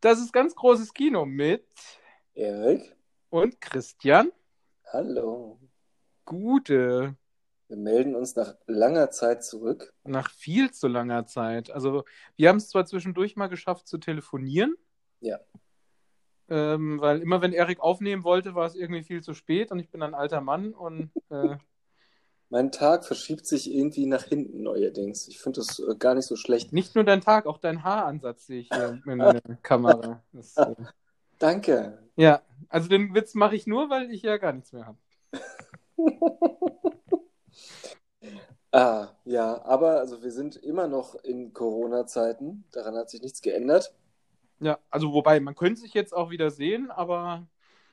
Das ist ganz großes Kino mit Erik, und Christian. hallo. Gute. Wir melden uns nach langer Zeit zurück. Nach viel zu langer Zeit. Also, wir haben es zwar zwischendurch mal geschafft zu telefonieren. Ja. Ähm, weil immer wenn Erik aufnehmen wollte, war es irgendwie viel zu spät und ich bin ein alter Mann und äh, Mein Tag verschiebt sich irgendwie nach hinten neuerdings. Ich finde das äh, gar nicht so schlecht. nicht nur dein Tag, auch dein Haaransatz sehe ich hier in der Kamera. Das, äh, Danke. ja, also den Witz mache ich nur, weil ich ja gar nichts mehr habe. Ah, ja, aber also wir sind immer noch in Corona-Zeiten. Daran hat sich nichts geändert. Ja, also wobei, man könnte sich jetzt auch wieder sehen, aber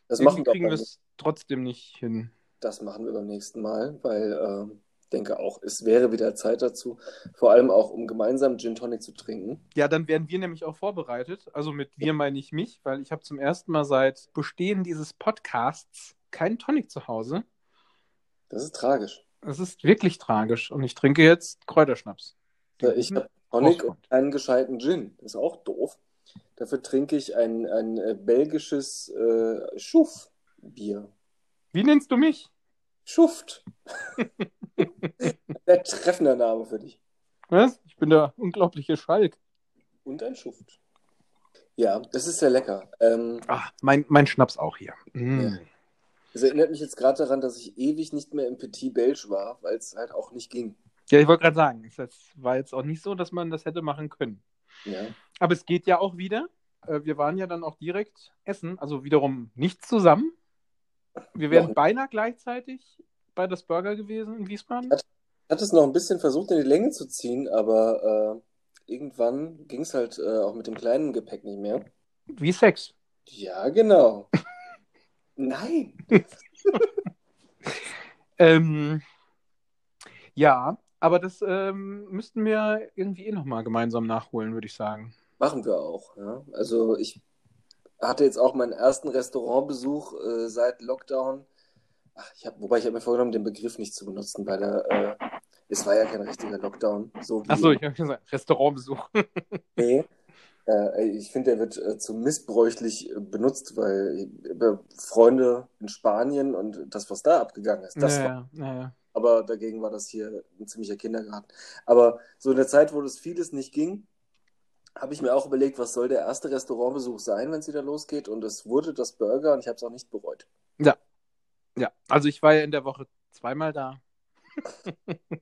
Das machen, kriegen wir es trotzdem nicht hin. Das machen wir beim nächsten Mal, weil ähm, ich denke auch, es wäre wieder Zeit dazu. Vor allem auch, um gemeinsam Gin Tonic zu trinken. Ja, dann werden wir nämlich auch vorbereitet. Also mit wir meine ich mich, weil ich habe zum ersten Mal seit Bestehen dieses Podcasts keinen Tonic zu Hause. Das ist tragisch. Das ist wirklich tragisch. Und ich trinke jetzt Kräuterschnaps. Ja, Ich habe Tonic und keinen gescheiten Gin. Das ist auch doof. Dafür trinke ich ein, ein äh, belgisches äh, Schuff-Bier. Wie nennst du mich? Schuft. Der treffender Name für dich. Was? Ich bin der unglaubliche Schalk. Und ein Schuft. Ja, das ist sehr lecker. Ähm, Ah, mein, mein Schnaps auch hier. Mm. Ja. das erinnert mich jetzt gerade daran, dass ich ewig nicht mehr im Petit Belge war, weil es halt auch nicht ging. Ja, ich wollte gerade sagen, es war jetzt auch nicht so, dass man das hätte machen können. Ja. Aber es geht ja auch wieder. Äh, Wir waren ja dann auch direkt essen, also wiederum nicht zusammen. Wir wären beinahe gleichzeitig bei das Burger gewesen in Wiesbaden. Ich hatte es noch ein bisschen versucht, in die Länge zu ziehen, aber äh, irgendwann ging es halt äh, auch mit dem kleinen Gepäck nicht mehr. Wie Sex. Ja, genau. Nein. Ähm, ja, aber das ähm, müssten wir irgendwie eh nochmal gemeinsam nachholen, würde ich sagen. Machen wir auch. Ja. Also ich hatte jetzt auch meinen ersten Restaurantbesuch äh, seit Lockdown. Ach, ich hab, wobei ich habe mir vorgenommen, den Begriff nicht zu benutzen, weil er, äh, es war ja kein richtiger Lockdown. So wie Achso, ich habe gesagt, Restaurantbesuch. Nee. Äh, ich finde, der wird äh, zu missbräuchlich äh, benutzt, weil über Freunde in Spanien und das, was da abgegangen ist, das war. ja, ja, ja. Aber dagegen war das hier ein ziemlicher Kindergarten. Aber so in der Zeit, wo das vieles nicht ging, habe ich mir auch überlegt, was soll der erste Restaurantbesuch sein, wenn es wieder losgeht. Und es wurde das Burger und ich habe es auch nicht bereut. Ja, also ich war ja in der Woche zweimal da.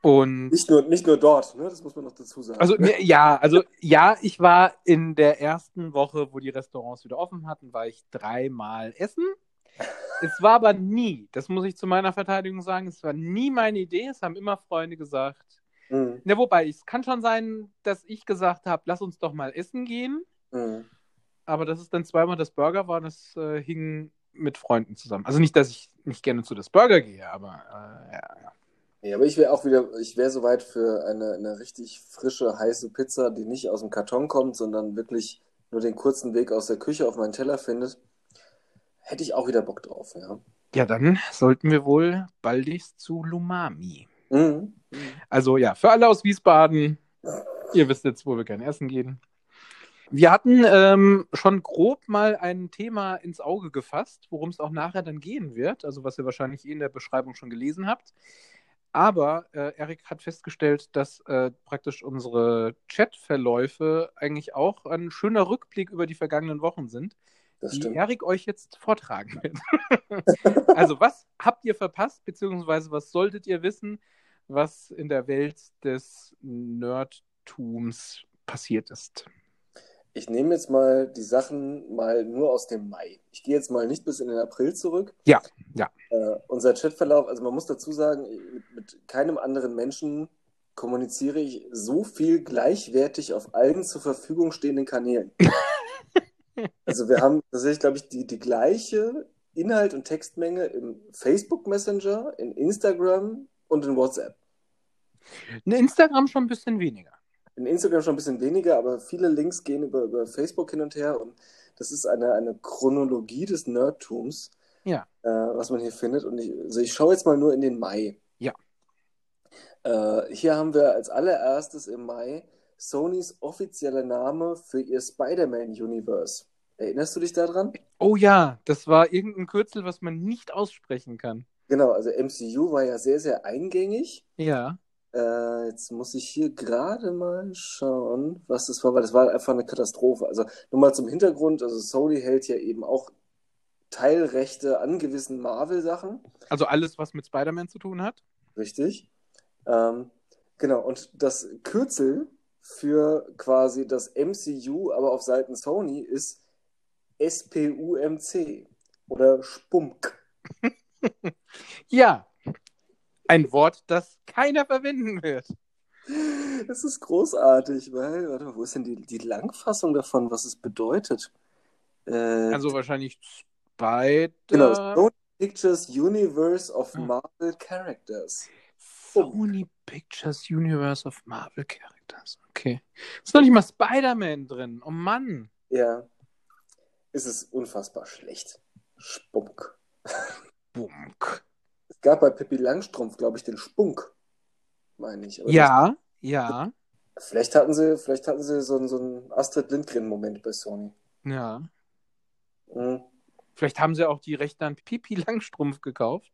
Und Nicht nur, nicht nur dort, ne? das muss man noch dazu sagen. also ne, ja, also ja, ich war in der ersten Woche, wo die Restaurants wieder offen hatten, war ich dreimal essen. Es war aber nie, das muss ich zu meiner Verteidigung sagen, es war nie meine Idee. Es haben immer Freunde gesagt. Mhm. Ne, wobei, es kann schon sein, dass ich gesagt habe, lass uns doch mal essen gehen. Mhm. Aber dass es dann zweimal das Burger war, das äh, hing mit Freunden zusammen. Also nicht, dass ich nicht gerne zu das Burger gehe, aber äh, ja, ja. Ja, aber ich wäre auch wieder, ich wäre soweit für eine, eine richtig frische, heiße Pizza, die nicht aus dem Karton kommt, sondern wirklich nur den kurzen Weg aus der Küche auf meinen Teller findet. Hätte ich auch wieder Bock drauf, ja. Ja, dann sollten wir wohl baldigst zu Lumami. Mhm. Also ja, für alle aus Wiesbaden, ihr wisst jetzt, wo wir gerne essen gehen. Wir hatten ähm, schon grob mal ein Thema ins Auge gefasst, worum es auch nachher dann gehen wird, also was ihr wahrscheinlich eh in der Beschreibung schon gelesen habt. Aber äh, Erik hat festgestellt, dass äh, praktisch unsere Chatverläufe eigentlich auch ein schöner Rückblick über die vergangenen Wochen sind, Das die stimmt. Erik euch jetzt vortragen wird. also, was habt ihr verpasst, beziehungsweise was solltet ihr wissen, was in der Welt des Nerdtums passiert ist? Ich nehme jetzt mal die Sachen mal nur aus dem Mai. Ich gehe jetzt mal nicht bis in den April zurück. Ja, ja. Äh, unser Chatverlauf, also man muss dazu sagen, mit, mit keinem anderen Menschen kommuniziere ich so viel gleichwertig auf allen zur Verfügung stehenden Kanälen. Also wir haben tatsächlich, glaube ich, die, die gleiche Inhalt- und Textmenge im Facebook Messenger, in Instagram und in WhatsApp. In Instagram schon ein bisschen weniger. In Instagram schon ein bisschen weniger, aber viele Links gehen über, über Facebook hin und her und das ist eine, eine Chronologie des Nerdtums, Ja. äh, was man hier findet. Und ich, also ich schaue jetzt mal nur in den Mai. Ja. Äh, hier haben wir als allererstes im Mai Sonys offizieller Name für ihr Spider-Man-Universe. Erinnerst du dich daran? Oh ja, das war irgendein Kürzel, was man nicht aussprechen kann. Genau, also MCU war ja sehr, sehr eingängig. Ja. Äh, jetzt muss ich hier gerade mal schauen, was das war, weil das war einfach eine Katastrophe. Also nur mal zum Hintergrund, also Sony hält ja eben auch Teilrechte an gewissen Marvel-Sachen. Also alles, was mit Spider-Man zu tun hat. Richtig. Ähm, genau, und das Kürzel für quasi das MCU, aber auf Seiten Sony, ist SPUMC oder Spunk. Ja. Ein Wort, das keiner verwenden wird. Das ist großartig, weil, warte mal, wo ist denn die, die Langfassung davon, was es bedeutet? Äh, Also wahrscheinlich Spider. genau, Sony Pictures Universe of Hm. Marvel Characters. Sony Pictures Universe of Marvel Characters. Okay. Ist noch nicht mal Spider-Man drin. Oh Mann. Ja, es ist unfassbar schlecht. Spunk. Bunk. Es gab bei Pippi Langstrumpf, glaube ich, den Spunk, meine ich. Aber Ja, ja, das, vielleicht hatten sie, vielleicht hatten sie so, einen- so einen Astrid Lindgren-Moment bei Sony. ja. Mhm. Vielleicht haben sie auch die Rechte an Pipi Langstrumpf gekauft.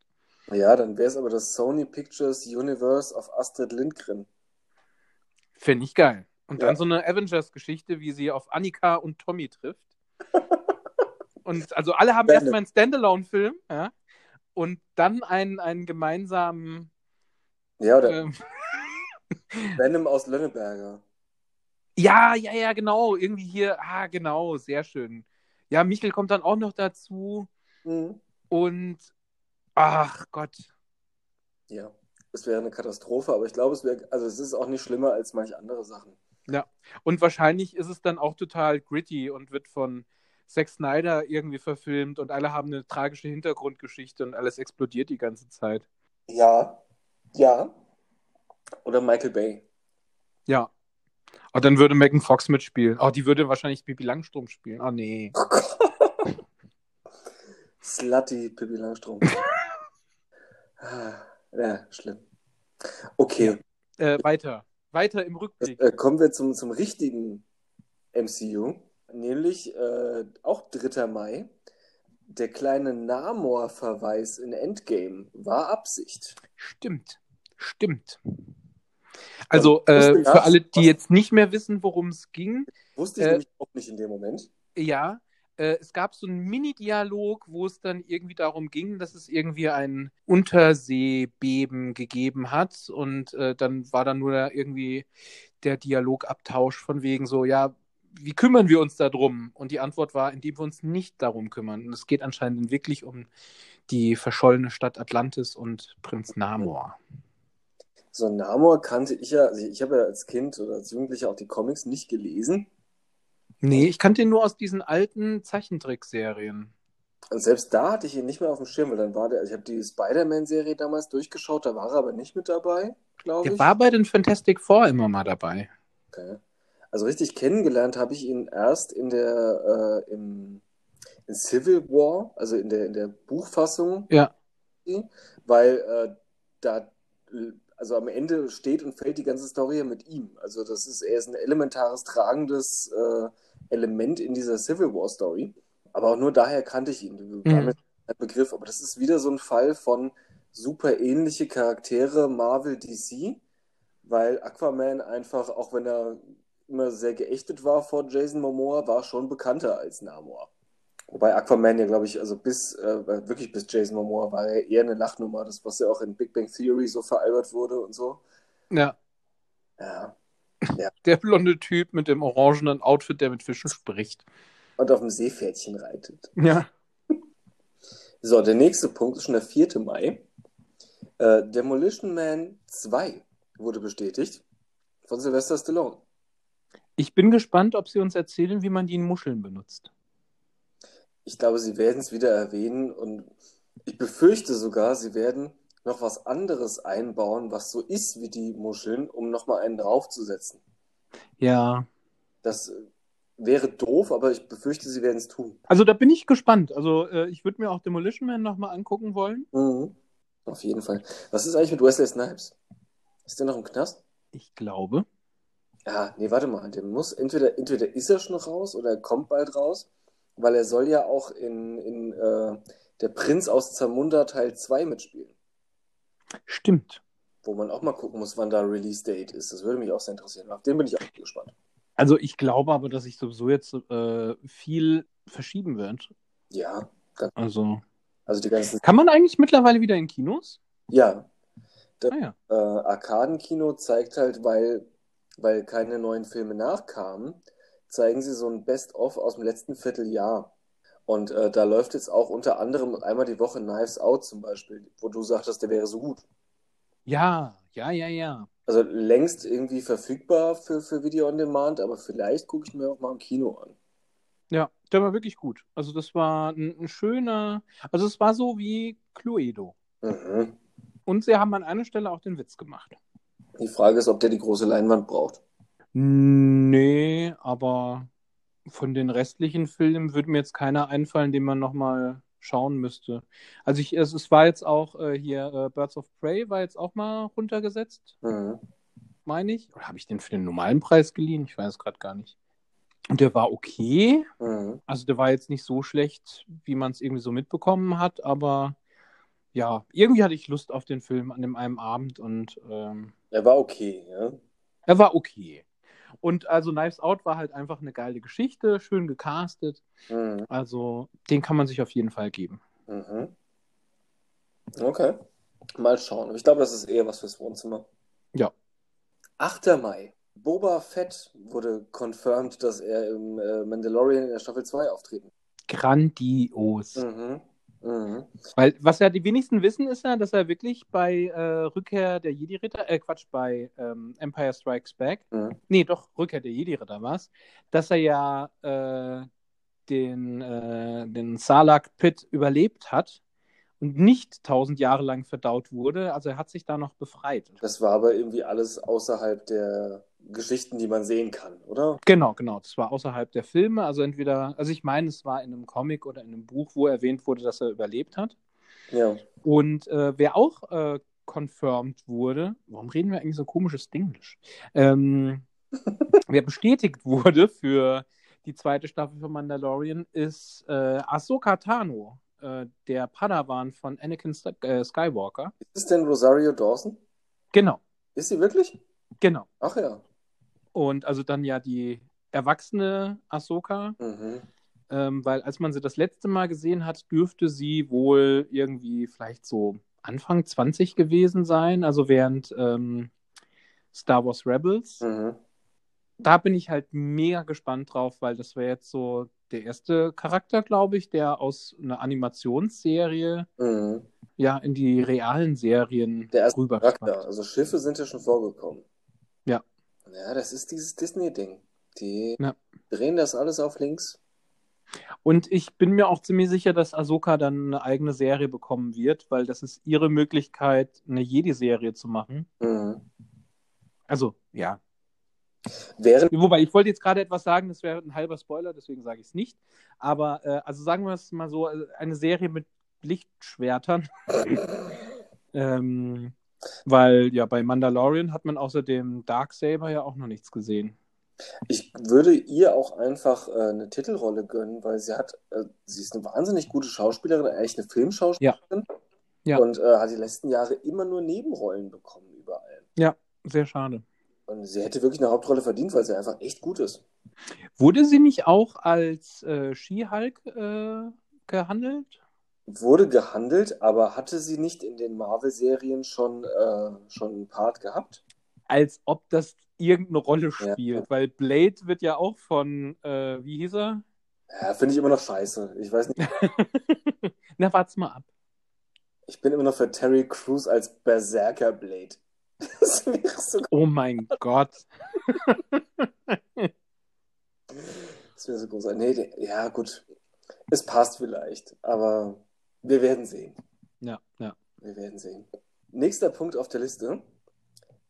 Ja, dann wäre es aber das Sony Pictures Universe of Astrid Lindgren. Finde ich geil. Und dann Ja. so eine Avengers-Geschichte, wie sie auf Annika und Tommy trifft. Und also alle haben erstmal einen Standalone-Film, ja. Und dann einen, einen gemeinsamen. Ja, oder Ähm, Venom aus Lönneberger. ja, ja, ja, genau. Irgendwie hier, ah, genau, sehr schön. Ja, Michel kommt dann auch noch dazu. Mhm. Und ach Gott. Ja, es wäre eine Katastrophe, aber ich glaube, es wäre, also es ist auch nicht schlimmer als manche andere Sachen. Und wahrscheinlich ist es dann auch total gritty und wird von Zack Snyder irgendwie verfilmt und alle haben eine tragische Hintergrundgeschichte und alles explodiert die ganze Zeit. Ja, ja. Oder Michael Bay. Ja. Und dann würde Megan Fox mitspielen. Oh, die würde wahrscheinlich Bibi Langstrumpf spielen. Oh nee. Oh. Slutty Pippi Langstrumpf. Ah, ja, schlimm. Okay, Äh, weiter. Weiter im Rückblick. äh, kommen wir zum, zum richtigen MCU, nämlich äh, auch 3. Mai. Der kleine Namor-Verweis in Endgame war Absicht. Stimmt. Stimmt. Also, äh, für alle, die jetzt nicht mehr wissen, worum es ging, Wusste ich Äh, nämlich auch nicht in dem Moment. Ja, äh, es gab so einen Mini-Dialog, wo es dann irgendwie darum ging, dass es irgendwie ein Unterseebeben gegeben hat und äh, dann war dann nur irgendwie der Dialogabtausch von wegen so, ja, wie kümmern wir uns darum? Und die Antwort war, indem wir uns nicht darum kümmern. Und es geht anscheinend wirklich um die verschollene Stadt Atlantis und Prinz Namor. So Namor kannte ich ja, also ich habe ja als Kind oder als Jugendlicher auch die Comics nicht gelesen. Nee, ich kannte ihn nur aus diesen alten Zeichentrickserien. Und selbst da hatte ich ihn nicht mehr auf dem Schirm, weil dann war der, also ich habe die Spider-Man-Serie damals durchgeschaut, da war er aber nicht mit dabei, glaube Der ich. war bei den Fantastic Four immer mal dabei. Okay. Also richtig kennengelernt habe ich ihn erst in der äh, im, in Civil War, also in der in der Buchfassung, Ja. weil äh, da also am Ende steht und fällt die ganze Story mit ihm. Also das ist er ist ein elementares tragendes äh, Element in dieser Civil War Story. Aber auch nur daher kannte ich ihn. Mhm. ein Begriff. Aber das ist wieder so ein Fall von super ähnliche Charaktere Marvel DC, weil Aquaman einfach, auch wenn er immer sehr geächtet war vor Jason Momoa, war schon bekannter als Namor. Wobei Aquaman ja, glaube ich, also bis, äh, wirklich bis Jason Momoa war er eher eine Lachnummer, das, was ja auch in Big Bang Theory so veralbert wurde und so. Ja. Ja. Der blonde Typ mit dem orangenen Outfit, der mit Fischen spricht. Und auf dem Seepferdchen reitet. Ja. So, der nächste Punkt ist schon der 4. Mai. Äh, Demolition Man 2 wurde bestätigt von Sylvester Stallone. Ich bin gespannt, ob sie uns erzählen, wie man die in Muscheln benutzt. Ich glaube, sie werden es wieder erwähnen und ich befürchte sogar, sie werden noch was anderes einbauen, was so ist wie die Muscheln, um nochmal einen draufzusetzen. Ja. Das wäre doof, aber ich befürchte, sie werden es tun. Also da bin ich gespannt. Also äh, ich würde mir auch Demolition Man nochmal angucken wollen. Mhm. Auf jeden Fall. Was ist eigentlich mit Wesley Snipes? Ist der noch im Knast? Ich glaube. Ja, nee, warte mal. Der muss entweder, entweder ist er schon raus oder er kommt bald raus, weil er soll ja auch in, in äh, Der Prinz aus Zamunda Teil 2 mitspielen. Stimmt. Wo man auch mal gucken muss, wann da Release Date ist. Das würde mich auch sehr interessieren. Auf den bin ich auch gespannt. Also ich glaube aber, dass sich sowieso jetzt äh, viel verschieben wird. Ja, ganz, Also also die ganzen. kann man eigentlich mittlerweile wieder in Kinos? Ja, Ah ja. äh, Arkadenkino zeigt halt, weil, weil keine neuen Filme nachkamen, zeigen sie so ein Best-of aus dem letzten Vierteljahr. Und äh, da läuft jetzt auch unter anderem einmal die Woche Knives Out zum Beispiel, wo du sagtest, der wäre so gut. Ja, ja, ja, ja. Also längst irgendwie verfügbar für, für Video on Demand, aber vielleicht gucke ich mir auch mal im Kino an. Ja, der war wirklich gut. Also das war ein, ein schöner, also es war so wie Cluedo. Mhm. Und sie haben an einer Stelle auch den Witz gemacht. Die Frage ist, ob der die große Leinwand braucht. Nee, aber von den restlichen Filmen würde mir jetzt keiner einfallen, den man nochmal schauen müsste. Also ich, es, es war jetzt auch äh, hier äh, Birds of Prey war jetzt auch mal runtergesetzt, Mhm. meine ich. Oder habe ich den für den normalen Preis geliehen? Ich weiß gerade gar nicht. Und der war okay. Mhm. Also der war jetzt nicht so schlecht, wie man es irgendwie so mitbekommen hat, aber ja, irgendwie hatte ich Lust auf den Film an dem einen Abend und ähm, Er war okay, ja. er war okay. Und also Knives Out war halt einfach eine geile Geschichte, schön gecastet. Mhm. Also den kann man sich auf jeden Fall geben. Mhm. Okay. Mal schauen. Ich glaube, das ist eher was fürs Wohnzimmer. Ja. 8. Mai. Boba Fett wurde confirmed, dass er im äh, Mandalorian in der Staffel 2 auftreten. Grandios. Mhm. Mhm. Weil, was ja die wenigsten wissen, ist ja, dass er wirklich bei äh, Rückkehr der Jedi-Ritter, äh, Quatsch, bei ähm, Empire Strikes Back, Mhm. nee, doch, Rückkehr der Jedi-Ritter war es, dass er ja äh, den, äh, den Sarlacc-Pit überlebt hat und nicht tausend Jahre lang verdaut wurde. Also er hat sich da noch befreit. Das war aber irgendwie alles außerhalb der Geschichten, die man sehen kann, oder? Genau, genau. Das war außerhalb der Filme. Also entweder, also ich meine, es war in einem Comic oder in einem Buch, wo erwähnt wurde, dass er überlebt hat. Ja. Und äh, wer auch äh, confirmed wurde, warum reden wir eigentlich so komisches Englisch? Ähm, wer bestätigt wurde für die zweite Staffel von Mandalorian ist äh, Ahsoka Tano, äh, der Padawan von Anakin Sk äh, Skywalker. Ist es denn Rosario Dawson? Genau, Ist sie wirklich? genau. Ach ja. Und also dann ja die erwachsene Ahsoka, Mhm. ähm, weil als man sie das letzte Mal gesehen hat, dürfte sie wohl irgendwie vielleicht so Anfang 20 gewesen sein, also während ähm, Star Wars Rebels. Mhm. Da bin ich halt mega gespannt drauf, weil das wäre jetzt so der erste Charakter, glaube ich, der aus einer Animationsserie Mhm. ja in die realen Serien Der erste rüberschwappt. Charakter. Also Schiffe sind ja schon vorgekommen. Ja. Das ist dieses Disney-Ding. Die Ja. drehen das alles auf links. Und ich bin mir auch ziemlich sicher, dass Ahsoka dann eine eigene Serie bekommen wird, weil das ist ihre Möglichkeit, eine Jedi-Serie zu machen. Mhm. Also, ja. Während Wobei, ich wollte jetzt gerade etwas sagen, das wäre ein halber Spoiler, deswegen sage ich es nicht. Aber, äh, also sagen wir es mal so, äh, eine Serie mit Lichtschwertern. ähm, weil ja, bei Mandalorian hat man außerdem Darksaber ja auch noch nichts gesehen. ich würde ihr auch einfach äh, eine Titelrolle gönnen, weil sie hat, äh, sie ist eine wahnsinnig gute Schauspielerin, eigentlich eine Filmschauspielerin. Ja. Und äh, hat die letzten Jahre immer nur Nebenrollen bekommen, überall. Sehr schade. Und sie hätte wirklich eine Hauptrolle verdient, weil sie einfach echt gut ist. Wurde sie nicht auch als äh, She-Hulk äh, gehandelt? Wurde gehandelt, aber hatte sie nicht in den Marvel-Serien schon, äh, schon einen Part gehabt? Als ob das irgendeine Rolle Ja. spielt, weil Blade wird ja auch von, äh, wie hieß er? Ja, finde ich immer noch scheiße. Ich weiß nicht, Na, wart's mal ab. ich bin immer noch für Terry Crews als Berserker Blade. Das wäre so, Oh mein Gott. das wäre so großartig. Nee, ja, gut. Es passt vielleicht, aber wir werden sehen. Ja, ja. Wir werden sehen. Nächster Punkt auf der Liste.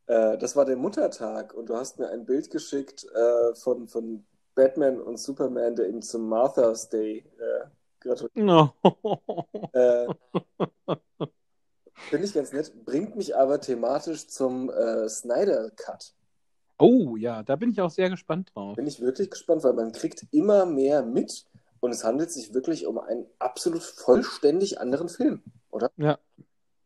Äh, das war der Muttertag und du hast mir ein Bild geschickt äh, von, von Batman und Superman, der ihm zum Martha's Day äh, gratuliert. No. Äh, Finde ich ganz nett, bringt mich aber thematisch zum äh, Snyder Cut. Oh ja, da bin ich auch sehr gespannt drauf. Bin ich wirklich gespannt, weil man kriegt immer mehr mit und es handelt sich wirklich um einen absolut vollständig anderen Film, oder? Ja.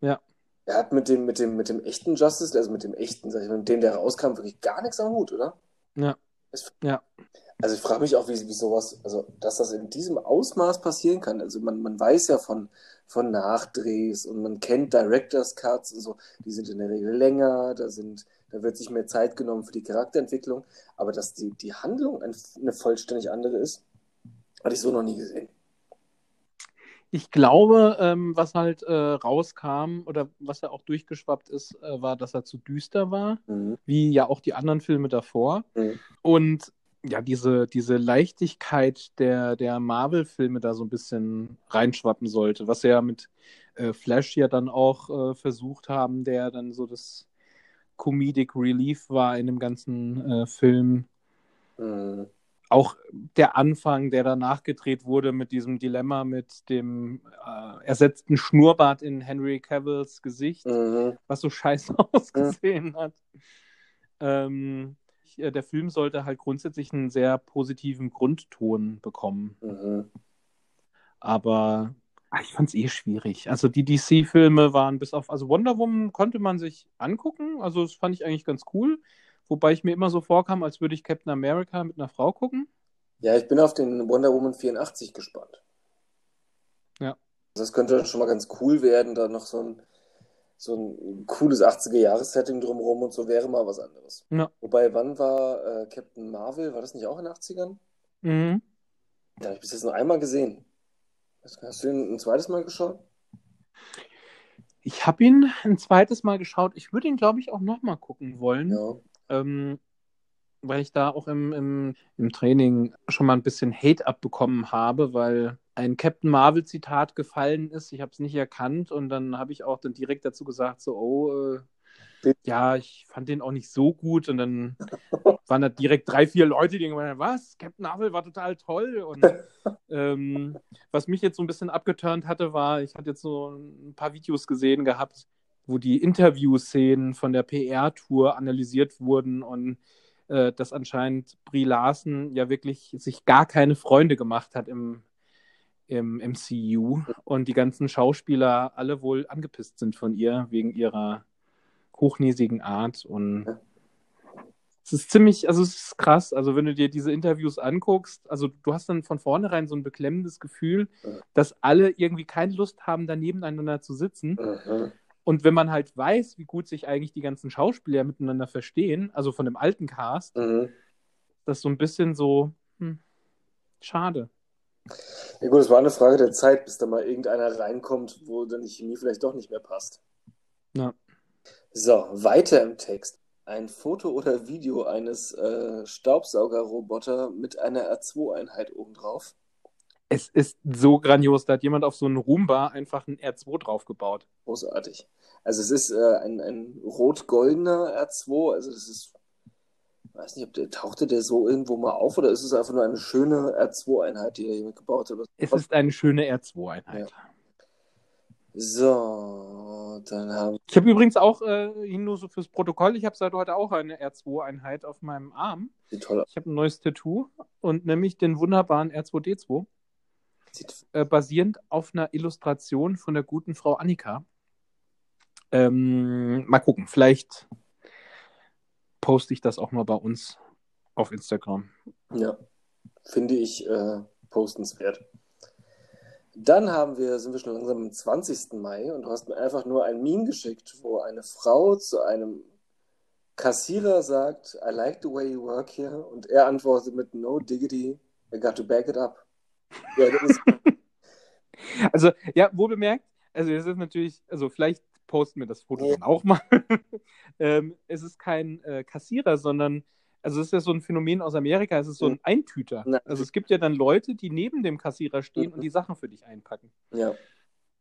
Ja. Er hat mit dem, mit dem, mit dem echten Justice, also mit dem echten, sag ich mal, mit dem, der rauskam, wirklich gar nichts am Hut, oder? Ja. Es, Ja. Also ich frage mich auch, wie, wie sowas, also dass das in diesem Ausmaß passieren kann. Also man, man weiß ja von, von Nachdrehs und man kennt Directors Cuts und so, die sind in der Regel länger, da sind, da wird sich mehr Zeit genommen für die Charakterentwicklung, aber dass die, die Handlung ein, eine vollständig andere ist, hatte ich so noch nie gesehen. Ich glaube, ähm, was halt äh, rauskam oder was ja auch durchgeschwappt ist, äh, war, dass er zu düster war, Mhm. wie ja auch die anderen Filme davor. Mhm. Und ja, diese, diese Leichtigkeit der, der Marvel-Filme da so ein bisschen reinschwappen sollte, was sie ja mit äh, Flash ja dann auch äh, versucht haben, der dann so das Comedic Relief war in dem ganzen äh, Film. Mhm. Auch der Anfang, der danach gedreht wurde mit diesem Dilemma mit dem äh, ersetzten Schnurrbart in Henry Cavills Gesicht, Mhm. was so scheiße ausgesehen hat. Ähm, äh, der Film sollte halt grundsätzlich einen sehr positiven Grundton bekommen. Mhm. Aber ah, ich fand es eh schwierig. Also die DC-Filme waren bis auf, also Wonder Woman konnte man sich angucken. Also das fand ich eigentlich ganz cool. Wobei ich mir immer so vorkam, als würde ich Captain America mit einer Frau gucken. Ja, ich bin auf den Wonder Woman 84 gespannt. Ja. Das könnte schon mal ganz cool werden, da noch so ein, so ein cooles 80er-Jahres-Setting drumherum und so wäre mal was anderes. Ja. Wobei, wann war äh, Captain Marvel? War das nicht auch in den 80ern? Mhm. Da habe ich bis jetzt nur einmal gesehen. Hast hast du ihn ein zweites Mal geschaut? Ich habe ihn ein zweites Mal geschaut. Ich würde ihn, glaube ich, auch nochmal gucken wollen. Ja. Ähm, weil ich da auch im, im, im Training schon mal ein bisschen Hate abbekommen habe, weil ein Captain Marvel-Zitat gefallen ist. Ich habe es nicht erkannt und dann habe ich auch dann direkt dazu gesagt, so, oh, äh, ja, ich fand den auch nicht so gut und dann waren da direkt drei, vier Leute, die gemeint was? Captain Marvel war total toll und ähm, was mich jetzt so ein bisschen abgeturnt hatte, war, ich hatte jetzt so ein paar Videos gesehen gehabt, wo die Interviewszenen von der PR-Tour analysiert wurden und äh, dass anscheinend Brie Larson ja wirklich sich gar keine Freunde gemacht hat im, im MCU und die ganzen Schauspieler alle wohl angepisst sind von ihr wegen ihrer hochnäsigen Art und es ist ziemlich, also es ist krass, also wenn du dir diese Interviews anguckst, also du hast dann von vornherein so ein beklemmendes Gefühl, dass alle irgendwie keine Lust haben, da nebeneinander zu sitzen. Mhm. Und wenn man halt weiß, wie gut sich eigentlich die ganzen Schauspieler miteinander verstehen, also von dem alten Cast, Mhm. das ist so ein bisschen so, hm, schade. Ja gut, es war eine Frage der Zeit, bis da mal irgendeiner reinkommt, wo dann die Chemie vielleicht doch nicht mehr passt. Ja. So, weiter im Text. Ein Foto oder Video eines äh, Staubsaugerroboter mit einer R2-Einheit obendrauf. Es ist so grandios, da hat jemand auf so einen Roomba einfach ein R2 draufgebaut. Großartig. Also es ist äh, ein, ein rot-goldener R2, also das ist, weiß nicht, ob der tauchte der so irgendwo mal auf oder ist es einfach nur eine schöne R2-Einheit, die er hier gebaut hat? Es ist eine schöne R2-Einheit. So, dann haben Ich habe übrigens auch, äh, nur so fürs Protokoll, ich habe seit heute auch eine R2-Einheit auf meinem Arm. sieht toll aus. Ich habe ein neues Tattoo und nämlich den wunderbaren R2D2, Sieht, äh, basierend auf einer Illustration von der guten Frau Annika. Ähm, mal gucken, vielleicht poste ich das auch mal bei uns auf Instagram. ja, finde ich äh, postenswert. Dann haben wir, sind wir schon langsam am 20. Mai und du hast mir einfach nur ein Meme geschickt, wo eine Frau zu einem Kassierer sagt, I like the way you work here und er antwortet mit No diggity, I got to back it up. Ja, das ist, Also, ja, wohl bemerkt, also es ist natürlich, also vielleicht posten wir das Foto Ja. dann auch mal. ähm, es ist kein äh, Kassierer, sondern, also es ist ja so ein Phänomen aus Amerika, es ist so ein Eintüter. Also es gibt ja dann Leute, die neben dem Kassierer stehen Mhm. und die Sachen für dich einpacken. ja,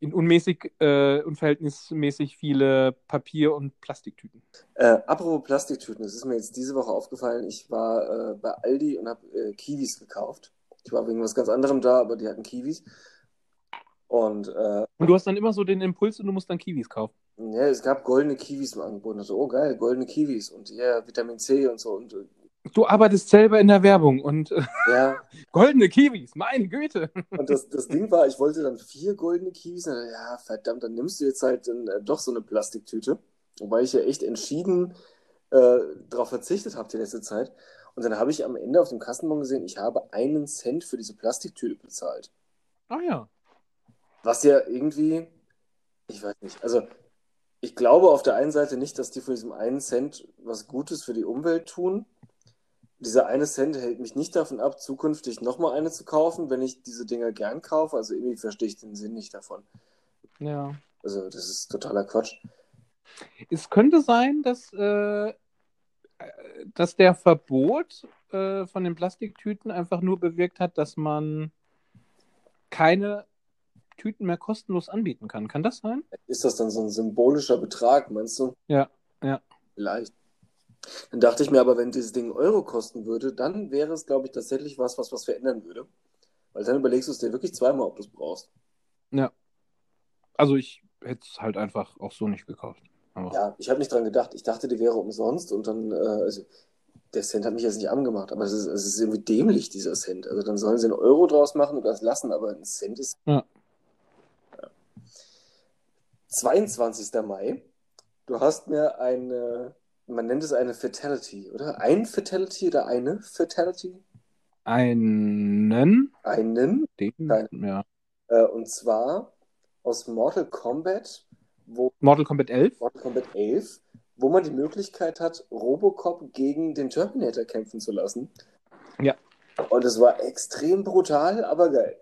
In unmäßig, äh, unverhältnismäßig viele Papier- und Plastiktüten. Äh, apropos Plastiktüten, das ist mir jetzt diese Woche aufgefallen. Ich war äh, bei Aldi und habe äh, Kiwis gekauft. Ich war wegen was ganz anderem da, aber die hatten Kiwis. Und äh, Und du hast dann immer so den Impuls und du musst dann Kiwis kaufen. Ja, es gab goldene Kiwis im Angebot. Und so, oh geil, goldene Kiwis und ja, Vitamin C und so. Und äh, Du arbeitest selber in der Werbung und äh, ja, goldene Kiwis, meine Güte. und das, das Ding war, ich wollte dann vier goldene Kiwis. Und, dann, ja, verdammt, dann nimmst du jetzt halt dann, äh, doch so eine Plastiktüte. Wobei ich ja echt entschieden äh, darauf verzichtet habe die letzte Zeit. Und dann habe ich am Ende auf dem Kassenbon gesehen, ich habe einen Cent für diese Plastiktüte bezahlt. Ah ja. Was ja irgendwie, ich weiß nicht, also ich glaube auf der einen Seite nicht, dass die von diesem einen Cent was Gutes für die Umwelt tun. Dieser eine Cent hält mich nicht davon ab, zukünftig nochmal eine zu kaufen, wenn ich diese Dinger gern kaufe. Also irgendwie verstehe ich den Sinn nicht davon. Ja. Also das ist totaler Quatsch. Es könnte sein, dass, äh, dass der Verbot äh, von den Plastiktüten einfach nur bewirkt hat, dass man keine Tüten mehr kostenlos anbieten kann. Kann das sein? Ist das dann so ein symbolischer Betrag, meinst du? Ja, ja. Vielleicht. Dann dachte ich mir aber, wenn dieses Ding Euro kosten würde, dann wäre es, glaube ich, tatsächlich was, was was verändern würde. Weil dann überlegst du es dir wirklich zweimal, ob du es brauchst. Ja. Also ich hätte es halt einfach auch so nicht gekauft. Aber Ja, ich habe nicht dran gedacht. Ich dachte, die wäre umsonst und dann, äh, also, der Cent hat mich jetzt nicht angemacht, aber es ist, es ist irgendwie dämlich, dieser Cent. Also dann sollen sie einen Euro draus machen und das lassen, aber ein Cent ist. Ja. Ja. 22. Mai. Du hast mir eine, man nennt es eine Fatality, oder? Ein Fatality oder eine Fatality? einen, Einen. den, Nein. ja. Äh, und zwar aus Mortal Kombat, wo Mortal Kombat 11. Mortal Kombat 11, wo man die Möglichkeit hat, Robocop gegen den Terminator kämpfen zu lassen. Ja. Und es war extrem brutal, aber geil.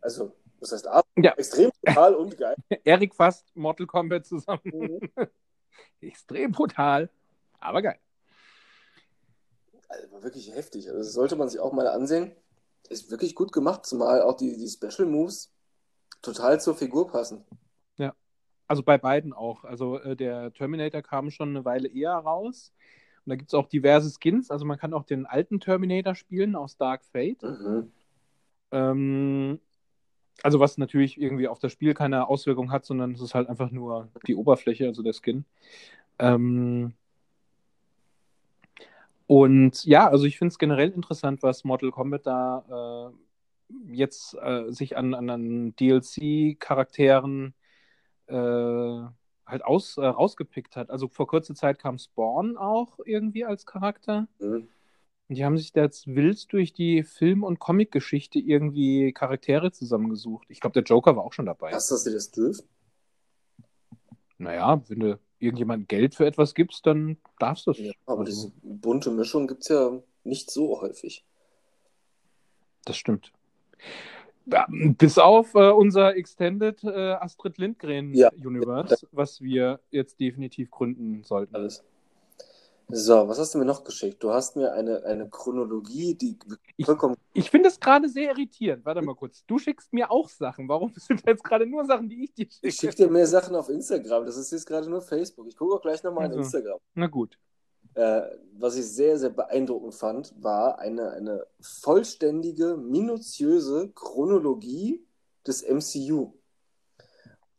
Also, das heißt, Ja. extrem brutal und geil. Erik fasst Mortal Kombat zusammen. Mhm. Extrem brutal, aber geil. Also, war wirklich heftig. Also, das sollte man sich auch mal ansehen. Ist wirklich gut gemacht, zumal auch die, die Special Moves total zur Figur passen. Also bei beiden auch. Also äh, der Terminator kam schon eine Weile eher raus. Und da gibt es auch diverse Skins. Also man kann auch den alten Terminator spielen aus Dark Fate. Mhm. Ähm, also was natürlich irgendwie auf das Spiel keine Auswirkung hat, sondern es ist halt einfach nur die Oberfläche, also der Skin. Ähm, und ja, also ich finde es generell interessant, was Mortal Kombat da äh, jetzt äh, sich an, an, an DLC-Charakteren äh, halt aus, äh, rausgepickt hat. Also vor kurzer Zeit kam Spawn auch irgendwie als Charakter. Mhm. Und die haben sich da jetzt wild durch die Film- und Comic-Geschichte irgendwie Charaktere zusammengesucht. Ich glaube, der Joker war auch schon dabei. Hast du, dass sie das dürfen? Naja, wenn du irgendjemand Geld für etwas gibst, dann darfst du es. Ja, aber Also, diese bunte Mischung gibt es ja nicht so häufig. das stimmt. Bis auf äh, unser Extended äh, Astrid Lindgren Ja. Universe, was wir jetzt definitiv gründen sollten. Alles. So, was hast du mir noch geschickt? Du hast mir eine, eine Chronologie, die Ich- vollkommen. Ich finde es gerade sehr irritierend. Warte mal kurz. Du schickst mir auch Sachen. Warum sind jetzt gerade nur Sachen, die ich dir schicke? Ich schicke dir mehr Sachen auf Instagram. Das ist jetzt gerade nur Facebook. Ich gucke auch gleich nochmal Also. in Instagram. Na gut. Äh, was ich sehr, sehr beeindruckend fand, war eine, eine vollständige, minutiöse Chronologie des MCU.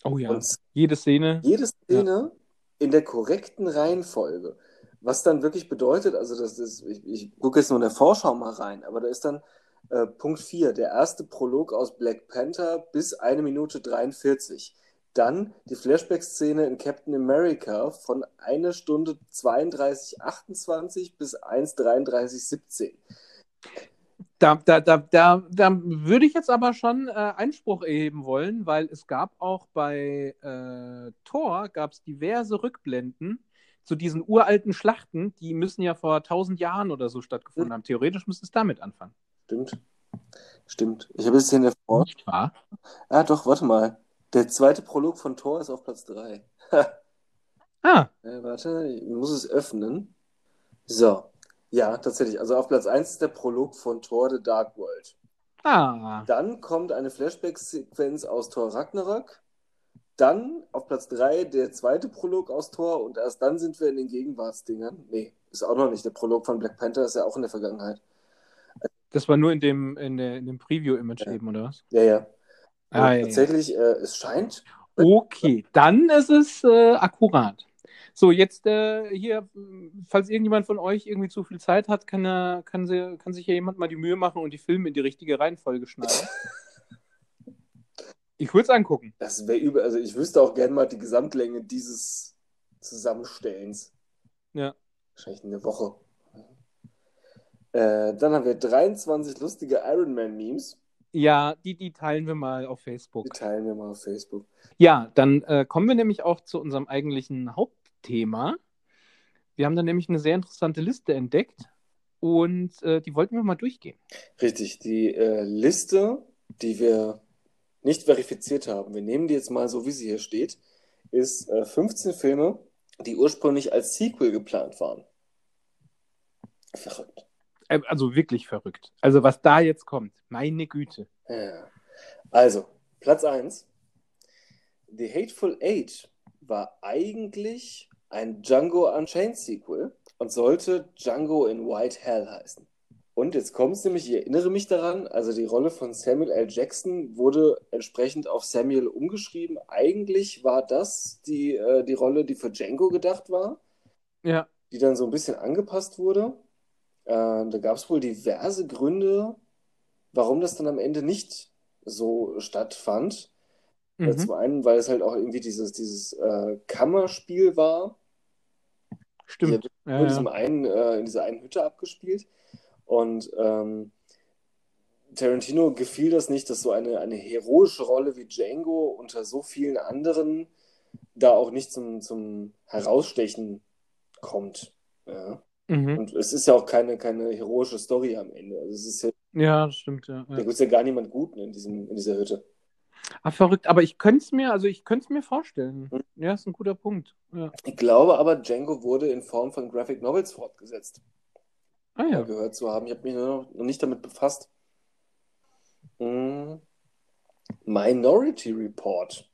Oh ja. Und Jede Szene. jede Szene in der korrekten Reihenfolge. Was dann wirklich bedeutet, also das ist, ich, ich gucke jetzt nur in der Vorschau mal rein, aber da ist dann äh, Punkt 4, der erste Prolog aus Black Panther bis 1 Minute 43. Dann die Flashback-Szene in Captain America von 1 Stunde 32, 28 bis 1, 33, 17. Da, da, da, da, da würde ich jetzt aber schon äh, Einspruch erheben wollen, weil es gab auch bei äh, Thor gab es diverse Rückblenden zu diesen uralten Schlachten, die müssen ja vor tausend Jahren oder so stattgefunden haben. Theoretisch müsste es damit anfangen. Stimmt. Stimmt. Ich habe jetzt hier in der Vor Nicht wahr? Ah, doch, warte mal. Der zweite Prolog von Thor ist auf Platz 3. Ah, Äh, warte, ich muss es öffnen. So. Ja, tatsächlich. Also auf Platz 1 ist der Prolog von Thor The Dark World. ah. Dann kommt eine Flashback-Sequenz aus Thor Ragnarok. Dann auf Platz 3 der zweite Prolog aus Thor und erst dann sind wir in den Gegenwartsdingern. Nee, ist auch noch nicht. Der Prolog von Black Panther ist ja auch in der Vergangenheit. Das war nur in dem, in der, in dem Preview-Image Ja. eben, oder was? Ja, ja. Ah, Und ja, tatsächlich, äh, es scheint. Okay, dann ist es äh, akkurat. So, jetzt äh, hier, falls irgendjemand von euch irgendwie zu viel Zeit hat, kann, er, kann, sie, kann sich ja jemand mal die Mühe machen und die Filme in die richtige Reihenfolge schneiden. ich würde es angucken. Das wäre übel. Also ich wüsste auch gerne mal die Gesamtlänge dieses Zusammenstellens. Ja. Wahrscheinlich eine Woche. Äh, dann haben wir 23 lustige Iron Man Memes. Ja, die, die teilen wir mal auf Die Facebook. teilen wir mal auf Facebook. Ja, dann äh, kommen wir nämlich auch zu unserem eigentlichen Hauptthema. Wir haben da nämlich eine sehr interessante Liste entdeckt und äh, die wollten wir mal durchgehen. Richtig, die äh, Liste, die wir nicht verifiziert haben, wir nehmen die jetzt mal so, wie sie hier steht, ist äh, 15 Filme, die ursprünglich als Sequel geplant waren. Verrückt. Äh, also wirklich verrückt. Also was da jetzt kommt, meine Güte. Ja. Also, Platz 1. The Hateful Eight war eigentlich ein Django Unchained Sequel und sollte Django in White Hell heißen. Und jetzt kommt es nämlich, ich erinnere mich daran, also die Rolle von Samuel L. Jackson wurde entsprechend auf Samuel umgeschrieben. Eigentlich war das die, äh, die Rolle, die für Django gedacht war, Ja, die dann so ein bisschen angepasst wurde. Äh, da gab es wohl diverse Gründe, warum das dann am Ende nicht so stattfand. Äh, mhm. Zum einen, weil es halt auch irgendwie dieses, dieses äh, Kammerspiel war. stimmt. Nur Ja, in, ja. diesem einen, äh, in dieser einen Hütte abgespielt. Und ähm, Tarantino gefiel das nicht, dass so eine, eine heroische Rolle wie Django unter so vielen anderen da auch nicht zum, zum Herausstechen kommt. Ja. Mhm. Und es ist ja auch keine, keine heroische Story am Ende. Also es ist ja, ja, das stimmt. Ja, da gibt es ja gar niemand Guten in, diesem, in dieser Hütte. Ah, verrückt. Aber ich könnte es mir, also ich könnte es mir vorstellen. Hm. Ja, ist ein guter Punkt. Ja. Ich glaube aber, Django wurde in Form von Graphic Novels fortgesetzt. Ah ja. gehört zu haben. Ich habe mich noch, noch nicht damit befasst. Mm. Minority Report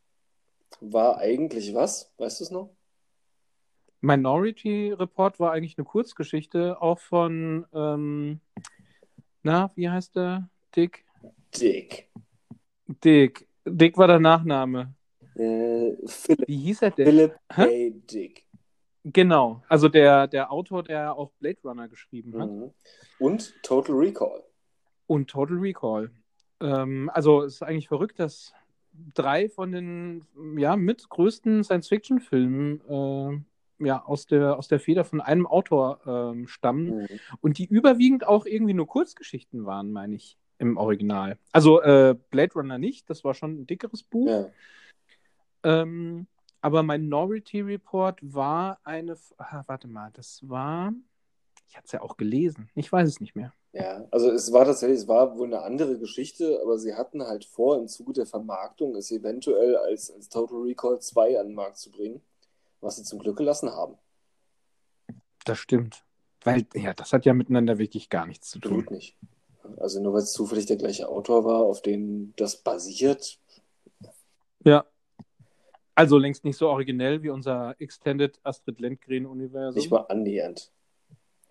war eigentlich was? Weißt du es noch? Minority Report war eigentlich eine Kurzgeschichte, auch von, ähm, na, wie heißt der? Dick? Dick. Dick. Dick war der Nachname. Äh, Philip, Wie hieß er denn? Philip Hä? A. Dick. Genau, also der, der Autor, der auch Blade Runner geschrieben hat. Mhm. Und Total Recall. Und Total Recall. Ähm, also es ist eigentlich verrückt, dass drei von den ja, mit größten Science-Fiction-Filmen äh, ja, aus, der, aus der Feder von einem Autor ähm, stammen Mhm. und die überwiegend auch irgendwie nur Kurzgeschichten waren, meine ich, im Original. Also äh, Blade Runner nicht, das war schon ein dickeres Buch. Ja. Ähm, aber Minority Report war eine. Ah, warte mal, das war. Ich hatte es ja auch gelesen. Ich weiß es nicht mehr. ja, also es war tatsächlich, es war wohl eine andere Geschichte, aber sie hatten halt vor, im Zuge der Vermarktung es eventuell als, als Total Recall 2 an den Markt zu bringen, was sie zum Glück gelassen haben. Das stimmt. Weil, ja, das hat ja miteinander wirklich gar nichts zu tun. Absolut nicht. Also nur weil es zufällig der gleiche Autor war, auf den das basiert. Ja. Also längst nicht so originell wie unser Extended Astrid Lindgren-Universum. Nicht mal annähernd.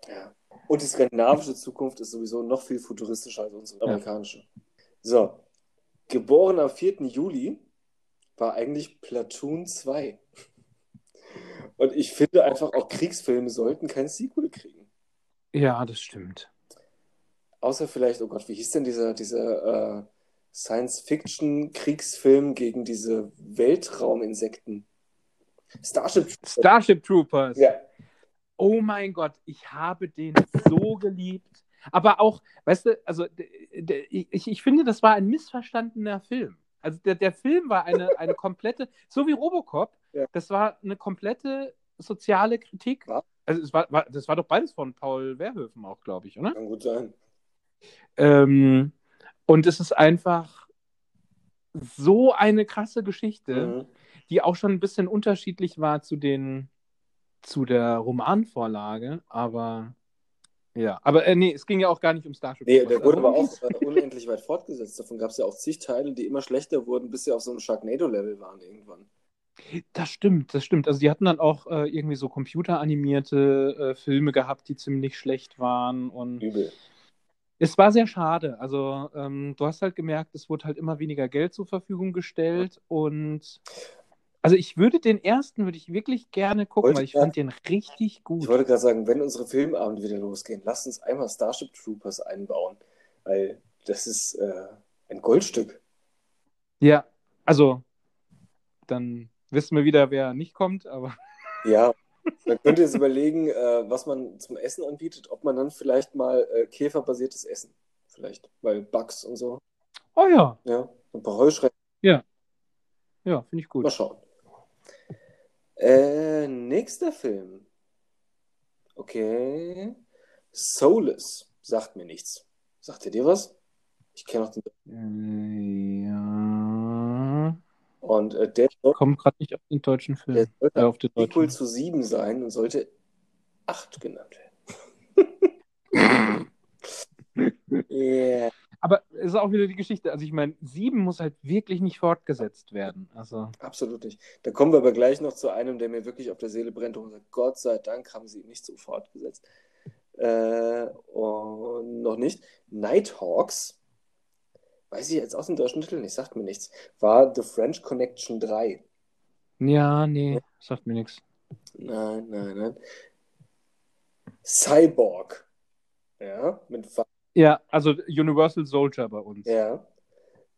Ja. Und die skandinavische Zukunft ist sowieso noch viel futuristischer als unsere Ja. amerikanische. So. Geboren am 4. Juli war eigentlich Platoon 2. Und ich finde einfach, auch Kriegsfilme sollten kein Sequel kriegen. Ja, das stimmt. Außer vielleicht, oh Gott, wie hieß denn dieser, dieser äh, Science-Fiction-Kriegsfilm gegen diese Weltrauminsekten? Starship Troopers. Starship Troopers. Ja, Oh mein Gott, ich habe den so geliebt. Aber auch, weißt du, also ich, ich finde, das war ein missverstandener Film. Also der, der Film war eine, eine komplette, so wie Robocop, Ja. das war eine komplette soziale Kritik. Ja. Also es war, war, das war doch beides von Paul Verhoeven auch, glaube ich, oder? kann gut sein. Ähm, und es ist einfach so eine krasse Geschichte, Mhm. die auch schon ein bisschen unterschiedlich war zu den zu der Romanvorlage, aber ja, aber äh, nee, es ging ja auch gar nicht um Starship. Nee, der wurde aber auch äh, unendlich weit fortgesetzt. Davon gab es ja auch zig Teile, die immer schlechter wurden, bis sie auf so einem Sharknado-Level waren irgendwann. Das stimmt, das stimmt. Also die hatten dann auch äh, irgendwie so computeranimierte äh, Filme gehabt, die ziemlich schlecht waren und Übel. es war sehr schade. Also ähm, du hast halt gemerkt, es wurde halt immer weniger Geld zur Verfügung gestellt und Also ich würde den ersten, würde ich wirklich gerne gucken, Wollte weil ich grad- fand den richtig Ich gut. wollte gerade sagen, wenn unsere Filmabende wieder losgehen, lasst uns einmal Starship Troopers einbauen, weil das ist äh, ein Goldstück. Ja, also dann wissen wir wieder, wer nicht kommt, aber Ja, man könnte jetzt überlegen, äh, was man zum Essen anbietet, ob man dann vielleicht mal äh, käferbasiertes Essen, vielleicht, weil Bugs und so, oh ja, ja, ein paar Heuschrecken, ja, finde ich mal gut. schauen. Äh, nächster Film. Okay. Soulless. Sagt mir nichts. Sagt ihr dir was? Ich kenne noch den. Äh, ja, Und äh, der, soll- kommt gerade nicht auf den deutschen der Film, sollte äh, auf den deutschen. zu 7 sein und sollte 8 genannt werden. Yeah. Aber es ist auch wieder die Geschichte. Also ich meine, sieben muss halt wirklich nicht fortgesetzt werden. Also Absolut nicht. Da kommen wir aber gleich noch zu einem, der mir wirklich auf der Seele brennt und sagt, Gott sei Dank haben sie ihn nicht so fortgesetzt. Äh, und noch nicht. Nighthawks, weiß ich jetzt aus dem deutschen Titel nicht, sagt mir nichts, war The French Connection 3. ja, nee, sagt mir nichts. Nein, nein, nein. Cyborg. Ja, mit Ja, also Universal Soldier bei uns. ja,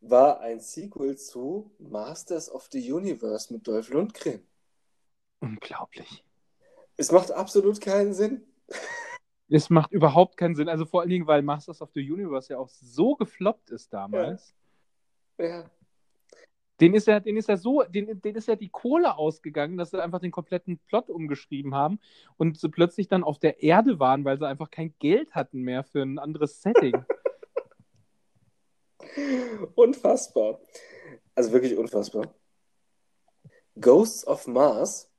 war ein Sequel zu Masters of the Universe mit Dolph Lundgren. Unglaublich. Es macht absolut keinen Sinn. Es macht überhaupt keinen Sinn. Also vor allen Dingen, weil Masters of the Universe ja auch so gefloppt ist damals. Ja. Den ist ja, den ist ja so, den, den ist ja die Kohle ausgegangen, dass sie einfach den kompletten Plot umgeschrieben haben und sie plötzlich dann auf der Erde waren, weil sie einfach kein Geld hatten mehr für ein anderes Setting. Unfassbar. Also wirklich unfassbar. Ghosts of Mars.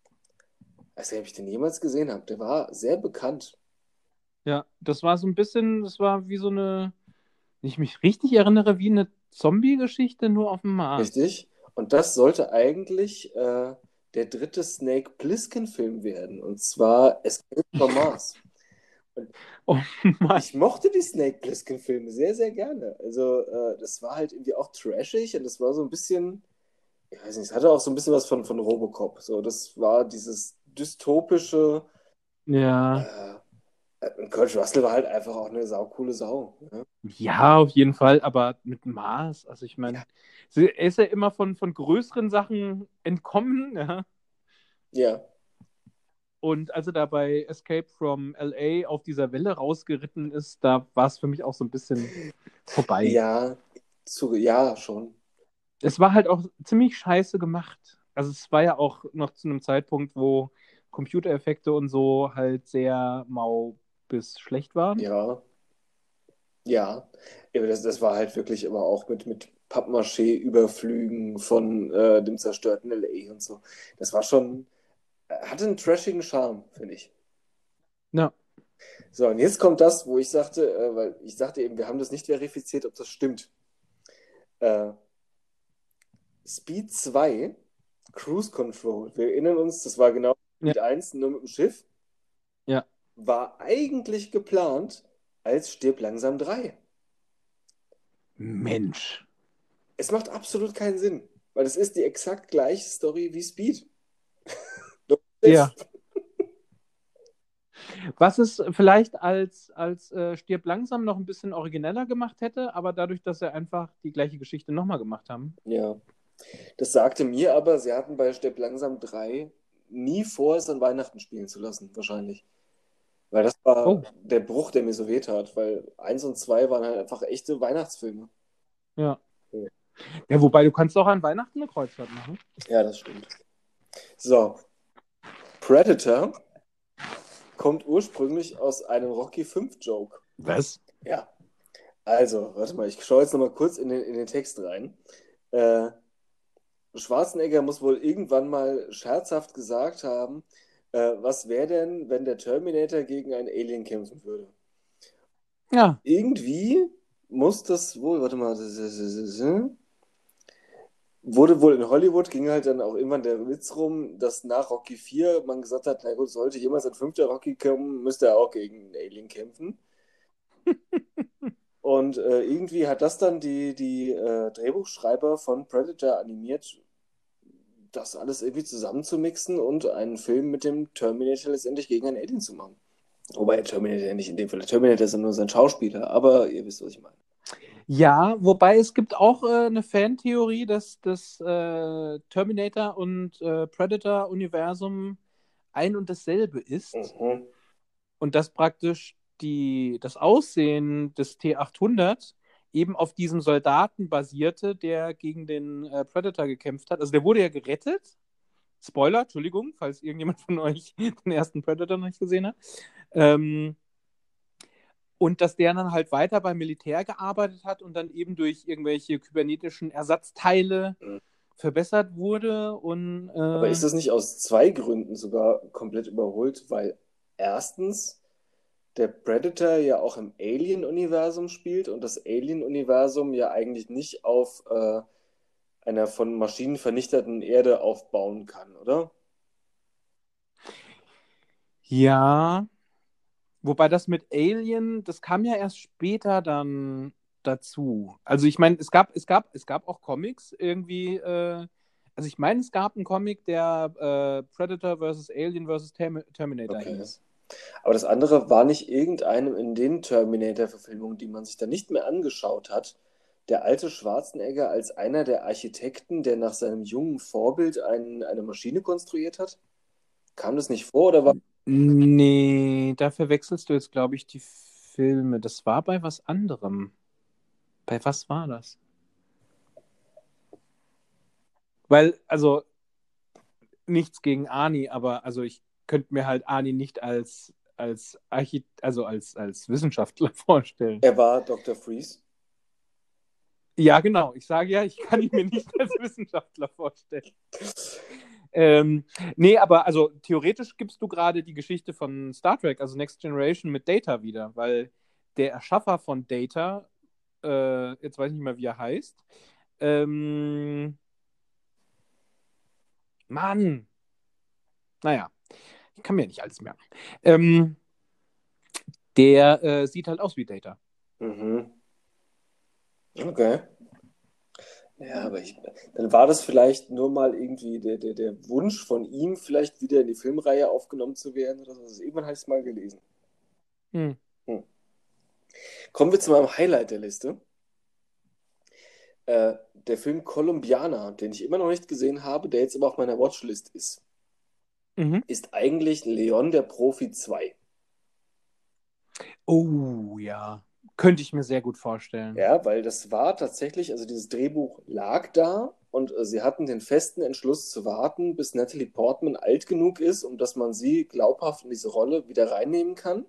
Ich weiß nicht, ob ich den jemals gesehen habe. Der war sehr bekannt. Ja, das war so ein bisschen, das war wie so eine, wenn ich mich richtig erinnere, wie eine Zombie-Geschichte nur auf dem Mars. Richtig. Und das sollte eigentlich äh, der dritte Snake Plissken-Film werden. Und zwar Escape from Mars. Oh Mann. Ich mochte die Snake Plissken-Filme sehr, sehr gerne. Also, äh, das war halt irgendwie auch trashig und das war so ein bisschen, ich weiß nicht, es hatte auch so ein bisschen was von, von Robocop. So, das war dieses dystopische. Ja. Äh, Kurt Russell war halt einfach auch eine saukoole Sau. Ne? Ja, auf jeden Fall, aber mit Maß. Also ich meine, Ja. er ist ja immer von, von größeren Sachen entkommen, ja. Ja, Und als er da bei Escape from LA auf dieser Welle rausgeritten ist, da war es für mich auch so ein bisschen vorbei. ja, zu, ja, schon. Es war halt auch ziemlich scheiße gemacht. Also es war ja auch noch zu einem Zeitpunkt, wo Computereffekte und so halt sehr mau bis schlecht waren. Ja. Ja. Das, das war halt wirklich immer auch mit, mit Pappmaché-Überflügen von äh, dem zerstörten LA und so. Das war schon, äh, hatte einen trashigen Charme, finde ich. Ja. So, und jetzt kommt das, wo ich sagte, äh, weil ich sagte eben, wir haben das nicht verifiziert, ob das stimmt. Äh, Speed 2, Cruise Control. Wir erinnern uns, das war genau Speed 1, nur mit dem Schiff. War eigentlich geplant als Stirb langsam 3. Mensch. Es macht absolut keinen Sinn, weil es ist die exakt gleiche Story wie Speed. Ja. Was es vielleicht als, als äh, Stirb langsam noch ein bisschen origineller gemacht hätte, aber dadurch, dass sie einfach die gleiche Geschichte nochmal gemacht haben. Ja. Das sagte mir aber, sie hatten bei Stirb langsam 3 nie vor, es an Weihnachten spielen zu lassen, wahrscheinlich. Weil das war Oh. der Bruch, der mir so wehtat, weil 1 und 2 waren halt einfach echte Weihnachtsfilme. Ja. Ja. Ja, wobei du kannst auch an Weihnachten eine Kreuzfahrt machen. Ja, das stimmt. So. Predator kommt ursprünglich aus einem Rocky 5 Joke. Was? Ja. Also, warte mal, ich schaue jetzt nochmal kurz in den, in den Text rein. Äh, Schwarzenegger muss wohl irgendwann mal scherzhaft gesagt haben, äh, was wäre denn, wenn der Terminator gegen einen Alien kämpfen würde? Ja. Irgendwie muss das wohl, warte mal, wurde wohl in Hollywood, ging halt dann auch irgendwann der Witz rum, dass nach Rocky 4 man gesagt hat, na gut, sollte jemals ein fünfter Rocky kommen, müsste er auch gegen einen Alien kämpfen. Und äh, irgendwie hat das dann die, die äh, Drehbuchschreiber von Predator animiert, das alles irgendwie zusammenzumixen und einen Film mit dem Terminator letztendlich gegen einen Alien zu machen. Wobei Terminator ja nicht in dem Fall, der Terminator ist ja nur sein Schauspieler, aber ihr wisst, was ich meine. Ja, wobei es gibt auch äh, eine Fantheorie, dass das äh, Terminator und äh, Predator-Universum ein und dasselbe ist Mhm. und dass praktisch die, das Aussehen des T-800 eben auf diesem Soldaten basierte, der gegen den äh, Predator gekämpft hat. Also der wurde ja gerettet. Spoiler, Entschuldigung, falls irgendjemand von euch den ersten Predator noch nicht gesehen hat. Ähm, und dass der dann halt weiter beim Militär gearbeitet hat und dann eben durch irgendwelche kybernetischen Ersatzteile Mhm. verbessert wurde. Und, äh, Aber ist das nicht aus zwei Gründen sogar komplett überholt? Weil erstens der Predator ja auch im Alien-Universum spielt und das Alien-Universum ja eigentlich nicht auf äh, einer von Maschinen vernichteten Erde aufbauen kann, oder? Ja, wobei das mit Alien, das kam ja erst später dann dazu. Also ich meine, es gab, es gab, es gab auch Comics irgendwie, äh, also ich meine, es gab einen Comic, der äh, Predator vs. Alien vs. Term Terminator Okay. hieß. Aber das andere war nicht irgendeinem in den Terminator-Verfilmungen, die man sich dann nicht mehr angeschaut hat, der alte Schwarzenegger als einer der Architekten, der nach seinem jungen Vorbild ein, eine Maschine konstruiert hat? Kam das nicht vor oder war Nee, da verwechselst du jetzt, glaube ich, die Filme. Das war bei was anderem. Bei was war das? Weil, also, nichts gegen Ani, aber also ich könnte mir halt Ani nicht als, als Archit also als, als Wissenschaftler vorstellen. er war Dr. Freeze? Ja, genau. Ich sage ja, ich kann ihn mir nicht als Wissenschaftler vorstellen. Ähm, nee, aber also theoretisch gibst du gerade die Geschichte von Star Trek, also Next Generation, mit Data wieder, weil der Erschaffer von Data, äh, jetzt weiß ich nicht mehr, wie er heißt, ähm, Mann, naja, ich kann mir nicht alles merken. Ähm, der äh, sieht halt aus wie Data. Mhm. Okay. Ja, aber ich, dann war das vielleicht nur mal irgendwie der, der, der Wunsch von ihm, vielleicht wieder in die Filmreihe aufgenommen zu werden oder so. Also irgendwann habe ich es mal gelesen. Hm. Kommen wir zu meinem Highlight der Liste. Äh, der Film Columbiana, den ich immer noch nicht gesehen habe, der jetzt aber auf meiner Watchlist ist, Mhm. ist eigentlich Leon der Profi 2. Oh ja, könnte ich mir sehr gut vorstellen. Ja, weil das war tatsächlich, also dieses Drehbuch lag da und äh, sie hatten den festen Entschluss zu warten, bis Natalie Portman alt genug ist, um dass man sie glaubhaft in diese Rolle wieder reinnehmen kann.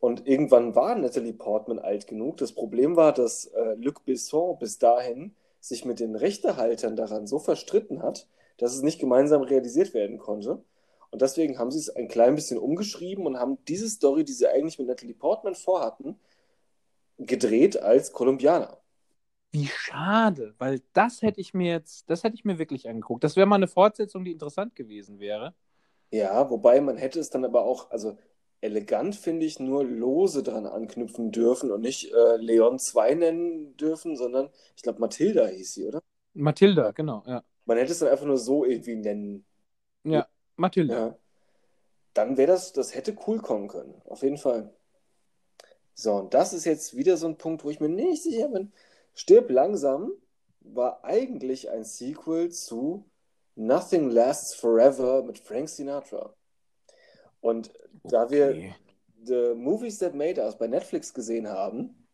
Und irgendwann war Natalie Portman alt genug. Das Problem war, dass äh, Luc Besson bis dahin sich mit den Rechtehaltern daran so verstritten hat, dass es nicht gemeinsam realisiert werden konnte. Und deswegen haben sie es ein klein bisschen umgeschrieben und haben diese Story, die sie eigentlich mit Natalie Portman vorhatten, gedreht als Kolumbianer. Wie schade, weil das hätte ich mir jetzt, das hätte ich mir wirklich angeguckt. Das wäre mal eine Fortsetzung, die interessant gewesen wäre. Ja, wobei man hätte es dann aber auch, also elegant finde ich, nur lose dran anknüpfen dürfen und nicht äh, Leon 2 nennen dürfen, sondern ich glaube Mathilda hieß sie, oder? Mathilda, genau, ja. Man hätte es dann einfach nur so irgendwie nennen. Ja, Mathilda. Ja. Dann wäre das, das hätte cool kommen können, auf jeden Fall. So, und das ist jetzt wieder so ein Punkt, wo ich mir nicht sicher bin. Stirb langsam war eigentlich ein Sequel zu Nothing Lasts Forever mit Frank Sinatra. Und da wir Okay. The Movies That Made Us bei Netflix gesehen haben,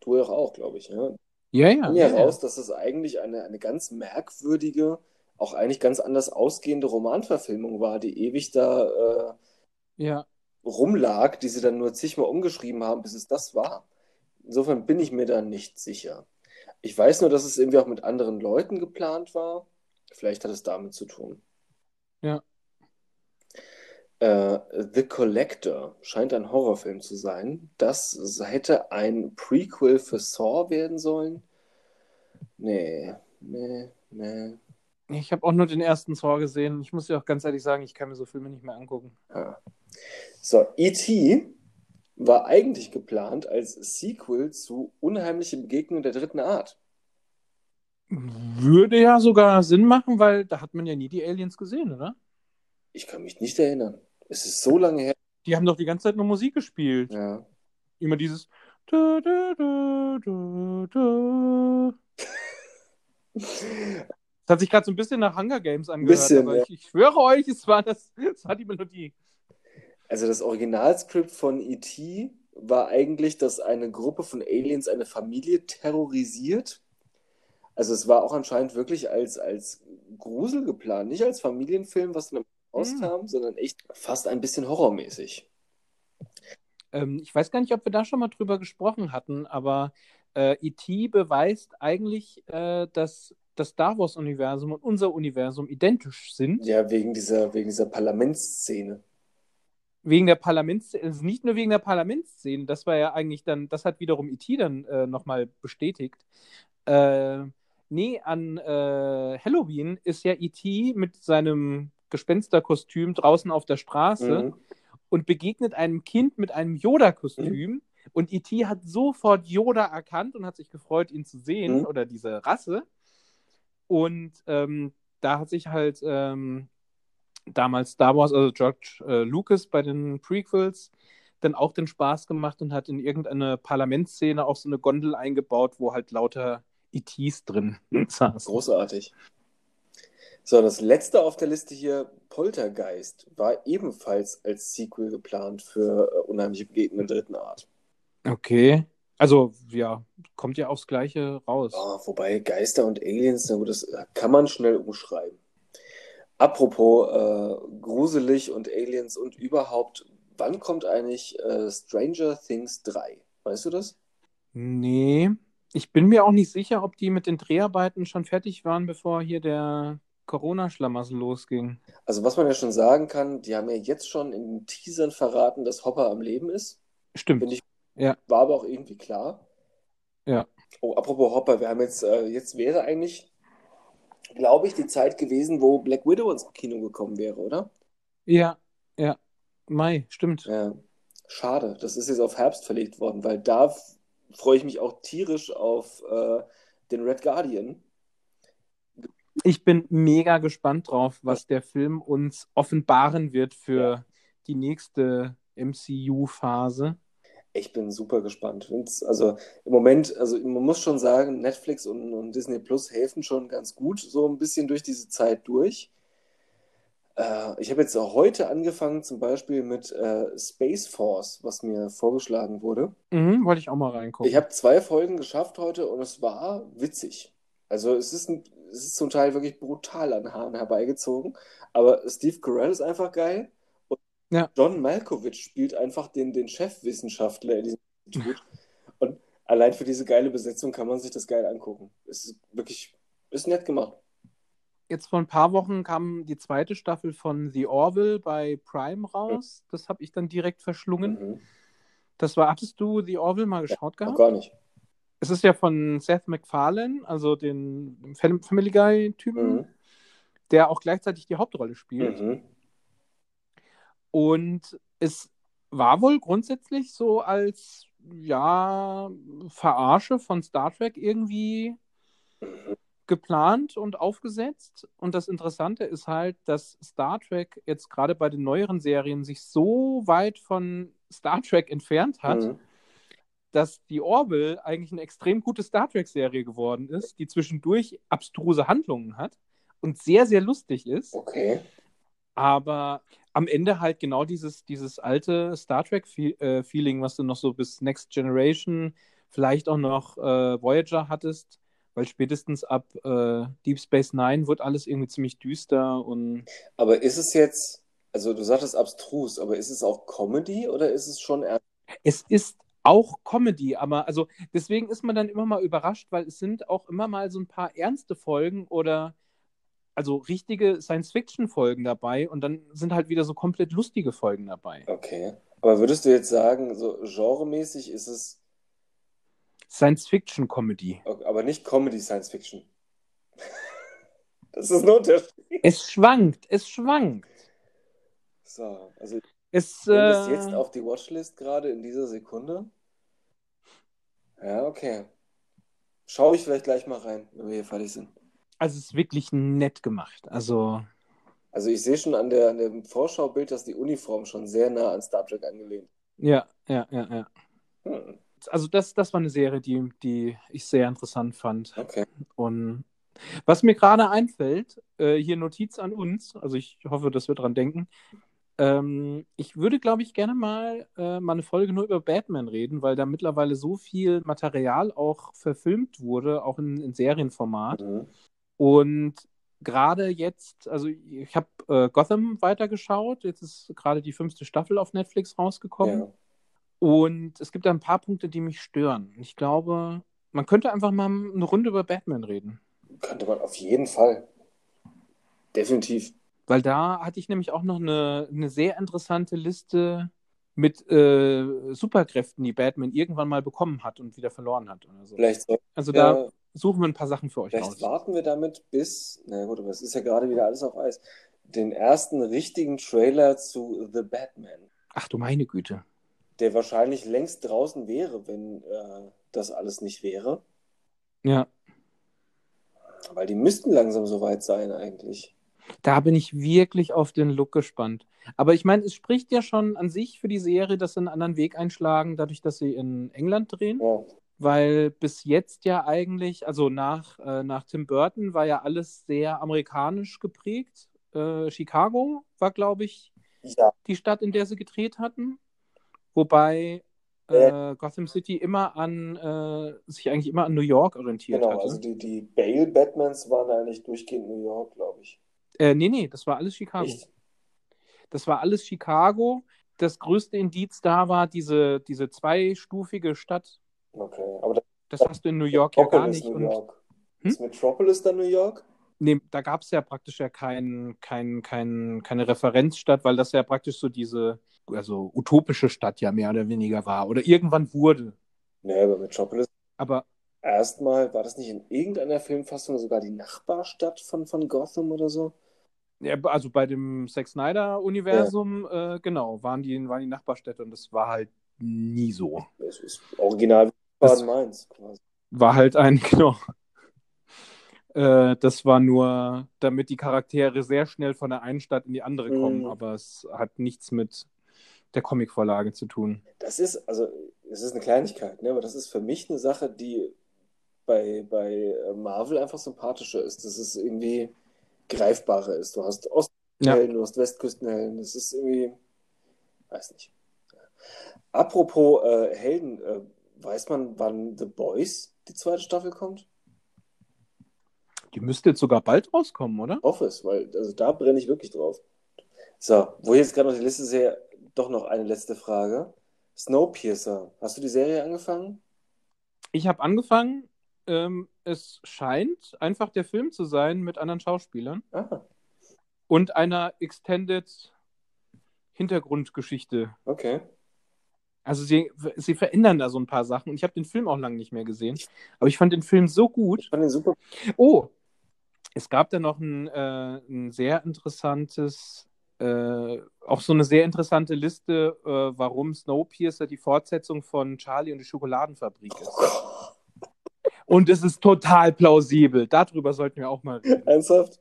du ja auch, glaube ich, ne? Ja, ja. ja, ja ja. raus, dass es eigentlich eine, eine ganz merkwürdige, auch eigentlich ganz anders ausgehende Romanverfilmung war, die ewig da äh, Ja. rumlag, die sie dann nur zigmal umgeschrieben haben, bis es das war. Insofern bin ich mir da nicht sicher. Ich weiß nur, dass es irgendwie auch mit anderen Leuten geplant war. Vielleicht hat es damit zu tun. Ja. Äh, The Collector scheint ein Horrorfilm zu sein. Das hätte ein Prequel für Saw werden sollen. Nee, nee, nee. Ich habe auch nur den ersten Saw gesehen. Ich muss dir auch ganz ehrlich sagen, ich kann mir so Filme nicht mehr angucken. Ah. So, E.T. war eigentlich geplant als Sequel zu Unheimliche Begegnung der dritten Art. Würde ja sogar Sinn machen, weil da hat man ja nie die Aliens gesehen, oder? Ich kann mich nicht erinnern. Es ist so lange her. Die haben doch die ganze Zeit nur Musik gespielt. Ja. Immer dieses. Du, du, du. Das hat sich gerade so ein bisschen nach Hunger Games angehört, Bisschen, ja. ich, ich schwöre euch, es war, das, es war die Melodie. Also das Originalskript von E.T. war eigentlich, dass eine Gruppe von Aliens eine Familie terrorisiert. Also es war auch anscheinend wirklich als, als Grusel geplant, nicht als Familienfilm, was dann rauskam, sondern echt fast ein bisschen horrormäßig. Ähm, ich weiß gar nicht, ob wir da schon mal drüber gesprochen hatten, aber äh, E.T. beweist eigentlich, äh, dass das Star Wars-Universum und unser Universum identisch sind. Ja, wegen dieser, wegen dieser Parlamentsszene. Wegen der Parlamentsszene, also nicht nur wegen der Parlamentsszene, das war ja eigentlich dann, das hat wiederum E.T. dann äh, nochmal bestätigt. Äh, nee, an äh, Halloween ist ja E.T. mit seinem Gespensterkostüm draußen auf der Straße Mhm. und begegnet einem Kind mit einem Yoda-Kostüm. Und E.T. hat sofort Yoda erkannt und hat sich gefreut, ihn zu sehen Mhm. oder diese Rasse. Und ähm, da hat sich halt ähm, damals Star Wars, also George äh, Lucas bei den Prequels, dann auch den Spaß gemacht und hat in irgendeine Parlamentsszene auch so eine Gondel eingebaut, wo halt lauter ETs drin saßen. Großartig. So, das letzte auf der Liste hier, Poltergeist, war ebenfalls als Sequel geplant für äh, Unheimliche Begegnungen der dritten Art. Okay. Also, ja, kommt ja aufs Gleiche raus. Ah, wobei Geister und Aliens, na gut, das kann man schnell umschreiben. Apropos äh, gruselig und Aliens und überhaupt, wann kommt eigentlich äh, Stranger Things 3? Weißt du das? Nee, ich bin mir auch nicht sicher, ob die mit den Dreharbeiten schon fertig waren, bevor hier der Corona-Schlamassel losging. Also was man ja schon sagen kann, die haben ja jetzt schon in den Teasern verraten, dass Hopper am Leben ist. Stimmt. Ich, Ja. war aber auch irgendwie klar. Ja. Oh, apropos Hopper, wir haben jetzt, äh, jetzt wäre eigentlich, glaube ich, die Zeit gewesen, wo Black Widow ins Kino gekommen wäre, oder? Ja, ja. Mai, stimmt. Ja. Schade, das ist jetzt auf Herbst verlegt worden, weil da freue ich mich auch tierisch auf äh, den Red Guardian. Ich bin mega gespannt drauf, was der Film uns offenbaren wird für die nächste MCU-Phase. Ich bin super gespannt. Also im Moment, also man muss schon sagen, Netflix und, und Disney Plus helfen schon ganz gut so ein bisschen durch diese Zeit durch. Äh, ich habe jetzt auch heute angefangen, zum Beispiel mit äh, Space Force, was mir vorgeschlagen wurde. Mhm, wollte ich auch mal reingucken. Ich habe zwei Folgen geschafft heute und es war witzig. Also es ist, ein, es ist zum Teil wirklich brutal an Haaren herbeigezogen, aber Steve Carell ist einfach geil und Ja. John Malkovich spielt einfach den, den Chefwissenschaftler in diesem Institut und allein für diese geile Besetzung kann man sich das geil angucken. Es ist wirklich, ist nett gemacht. Jetzt vor ein paar Wochen kam die zweite Staffel von The Orville bei Prime raus. Das habe ich dann direkt verschlungen. Mhm. Das war, hattest du The Orville mal geschaut Noch gehabt? gar nicht. Es ist ja von Seth MacFarlane, also den Fam- Family Guy-Typen, Mhm. der auch gleichzeitig die Hauptrolle spielt. Mhm. Und es war wohl grundsätzlich so als, ja, Verarsche von Star Trek irgendwie Mhm. geplant und aufgesetzt. Und das Interessante ist halt, dass Star Trek jetzt gerade bei den neueren Serien sich so weit von Star Trek entfernt hat, Mhm. Dass die Orville eigentlich eine extrem gute Star Trek-Serie geworden ist, die zwischendurch abstruse Handlungen hat und sehr, sehr lustig ist, Okay. aber am Ende halt genau dieses, dieses alte Star Trek-Feeling, was du noch so bis Next Generation, vielleicht auch noch äh, Voyager hattest, weil spätestens ab äh, Deep Space Nine wird alles irgendwie ziemlich düster und Aber ist es jetzt, also du sagtest abstrus, aber ist es auch Comedy oder ist es schon ernst? es ist auch Comedy, aber also deswegen ist man dann immer mal überrascht, weil es sind auch immer mal so ein paar ernste Folgen oder also richtige Science-Fiction-Folgen dabei und dann sind halt wieder so komplett lustige Folgen dabei. Okay. Aber würdest du jetzt sagen, so genremäßig ist es, Science-Fiction-Comedy. aber nicht Comedy Science Fiction? Das ist ein Unterschied. Es schwankt, es schwankt. So, also Es, äh, jetzt auf die Watchlist gerade in dieser Sekunde. Ja, okay. Schaue ich vielleicht gleich mal rein, wenn wir hier fertig sind. Also es ist wirklich nett gemacht. Also Also ich sehe schon an, der, an dem Vorschaubild, dass die Uniform schon sehr nah an Star Trek angelehnt. ja, ja, ja, ja. Hm, Also das, das war eine Serie, die, die ich sehr interessant fand. okay. Und was mir gerade einfällt, äh, hier Notiz an uns, also ich hoffe, dass wir dran denken. Ähm, ich würde, glaube ich, gerne mal, äh, mal eine Folge nur über Batman reden, weil da mittlerweile so viel Material auch verfilmt wurde, auch in, in Serienformat. Mhm. Und gerade jetzt, also ich habe äh, Gotham weitergeschaut, jetzt ist gerade die fünfte Staffel auf Netflix rausgekommen. Ja. Und es gibt da ein paar Punkte, die mich stören. Ich glaube, man könnte einfach mal eine Runde über Batman reden. Könnte man auf jeden Fall. Definitiv. Weil da hatte ich nämlich auch noch eine, eine sehr interessante Liste mit äh, Superkräften, die Batman irgendwann mal bekommen hat und wieder verloren hat. Oder so. Vielleicht, soll, Also da ja, suchen wir ein paar Sachen für euch vielleicht aus. warten wir damit bis, na gut, aber es ist ja gerade wieder alles auf Eis, den ersten richtigen Trailer zu The Batman, Ach du meine Güte. der wahrscheinlich längst draußen wäre, wenn äh, das alles nicht wäre. Ja, Weil die müssten langsam soweit sein eigentlich. Da bin ich wirklich auf den Look gespannt. Aber ich meine, es spricht ja schon an sich für die Serie, dass sie einen anderen Weg einschlagen, dadurch, dass sie in England drehen. Ja. Weil bis jetzt ja eigentlich, also nach, äh, nach Tim Burton war ja alles sehr amerikanisch geprägt. Äh, Chicago war, glaube ich, Ja, die Stadt, in der sie gedreht hatten. Wobei äh, Gotham City immer an, äh, sich eigentlich immer an New York orientiert genau. hatte. Also die, die Bale-Batmans waren eigentlich durchgehend New York, glaube ich. Äh, nee, nee, das war alles Chicago. Echt? Das war alles Chicago. Das größte Indiz da war diese, diese zweistufige Stadt. Okay. Aber das Das hast du in New York ja gar nicht. New Und. Hm? Ist Metropolis dann New York? nee, da gab es ja praktisch ja kein, kein, kein, keine Referenzstadt, weil das ja praktisch so diese, also utopische Stadt ja mehr oder weniger war. Oder irgendwann wurde. Nee, aber Metropolis Aber erstmal, war das nicht in irgendeiner Filmfassung sogar die Nachbarstadt von, von Gotham oder so? Ja, also bei dem Zack Snyder-Universum, äh, genau, waren die, waren die Nachbarstädte und das war halt nie so. Es ist original Das- Baden-Mainz quasi. war halt ein, genau. Äh, das war nur, damit die Charaktere sehr schnell von der einen Stadt in die andere kommen, Mhm. aber es hat nichts mit der Comicvorlage zu tun. Das ist, also, es ist eine Kleinigkeit, ne? aber das ist für mich eine Sache, die bei, bei Marvel einfach sympathischer ist. Das ist irgendwie greifbarer ist. Du hast Ostküstenhelden, du hast Westküstenhelden. Das ist irgendwie, weiß nicht. Apropos äh, Helden, äh, weiß man, wann The Boys die zweite Staffel kommt? Die müsste jetzt sogar bald rauskommen, oder? Office, weil also da brenne ich wirklich drauf. So, wo ich jetzt gerade noch die Liste sehe, doch noch eine letzte Frage. Snowpiercer, hast du die Serie angefangen? Ich habe angefangen. Ähm, es scheint einfach der Film zu sein mit anderen Schauspielern Ah, und einer Extended Hintergrundgeschichte. okay. Also sie, sie verändern da so ein paar Sachen und ich habe den Film auch lange nicht mehr gesehen. Aber ich fand den Film so gut. Ich fand den super. Oh, es gab da noch ein, äh, ein sehr interessantes, äh, auch so eine sehr interessante Liste, äh, warum Snowpiercer die Fortsetzung von Charlie und die Schokoladenfabrik ist. Und es ist total plausibel. Darüber sollten wir auch mal reden. Ernsthaft?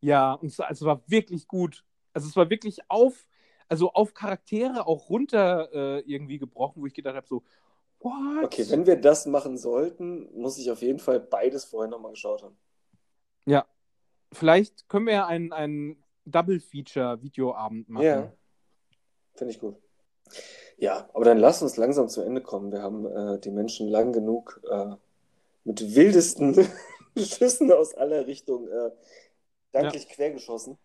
Ja, und es, also war wirklich gut. Also es war wirklich auf, also auf Charaktere auch runter äh, irgendwie gebrochen, wo ich gedacht habe, so, what? Okay, wenn wir das machen sollten, muss ich auf jeden Fall beides vorher nochmal geschaut haben. Ja. Vielleicht können wir ja einen, einen Double-Feature-Videoabend machen. Ja. Finde ich gut. Ja, aber dann lass uns langsam zu Ende kommen. Wir haben äh, die Menschen lang genug äh, mit wildesten Schüssen aus aller Richtung äh, danklich quergeschossen.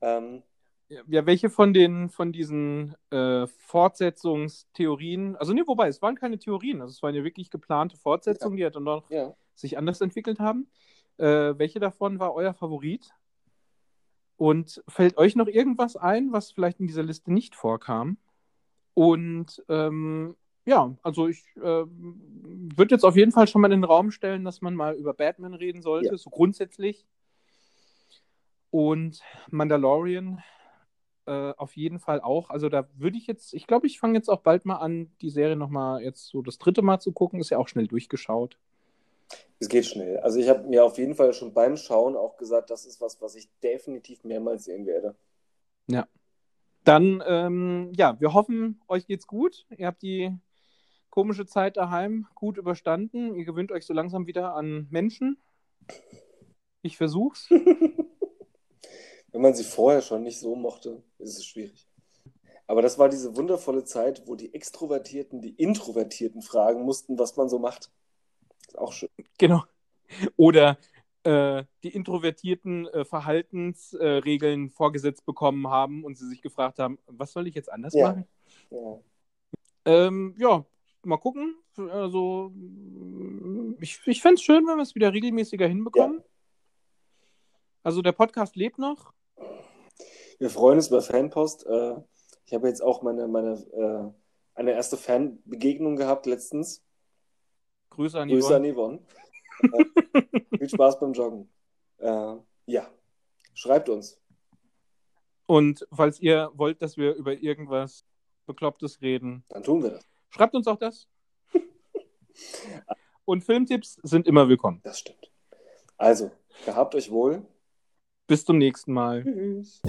Ähm, Ja, welche von den von diesen äh, Fortsetzungstheorien, also nee, wobei, es waren keine Theorien, also es waren ja wirklich geplante Fortsetzungen, die halt dann noch ja. sich anders entwickelt haben. Äh, welche davon war euer Favorit? Und fällt euch noch irgendwas ein, was vielleicht in dieser Liste nicht vorkam? Und ähm, ja, also ich äh, würde jetzt auf jeden Fall schon mal in den Raum stellen, dass man mal über Batman reden sollte, Ja. so grundsätzlich. Und Mandalorian äh, auf jeden Fall auch. Also da würde ich jetzt, ich glaube, ich fange jetzt auch bald mal an, die Serie nochmal jetzt so das dritte Mal zu gucken. Ist ja auch schnell durchgeschaut. Es geht schnell. Also ich habe mir auf jeden Fall schon beim Schauen auch gesagt, das ist was, was ich definitiv mehrmals sehen werde. Ja. Dann, ähm, ja, wir hoffen, euch geht's gut. Ihr habt die komische Zeit daheim gut überstanden. Ihr gewöhnt euch so langsam wieder an Menschen. Ich versuch's. Wenn man sie vorher schon nicht so mochte, ist es schwierig. Aber das war diese wundervolle Zeit, wo die Extrovertierten die Introvertierten fragen mussten, was man so macht. Ist auch schön. Genau. Oder äh, die introvertierten äh, Verhaltensregeln vorgesetzt bekommen haben und sie sich gefragt haben, was soll ich jetzt anders Ja. machen? Ja. Ähm, ja, mal gucken. Also, ich, ich fände es schön, wenn wir es wieder regelmäßiger hinbekommen. Also, der Podcast lebt noch. Wir freuen uns über Fanpost. Äh, ich habe jetzt auch meine, meine äh, eine erste Fanbegegnung gehabt letztens. Grüße an Grüße an Yvonne. Yvonne. äh, viel Spaß beim Joggen. Ja, schreibt uns. Und falls ihr wollt, dass wir über irgendwas Beklopptes reden, Dann tun wir das. Schreibt uns auch das. Und Filmtipps sind immer willkommen. Das stimmt. Also, gehabt euch wohl. Bis zum nächsten Mal. Tschüss.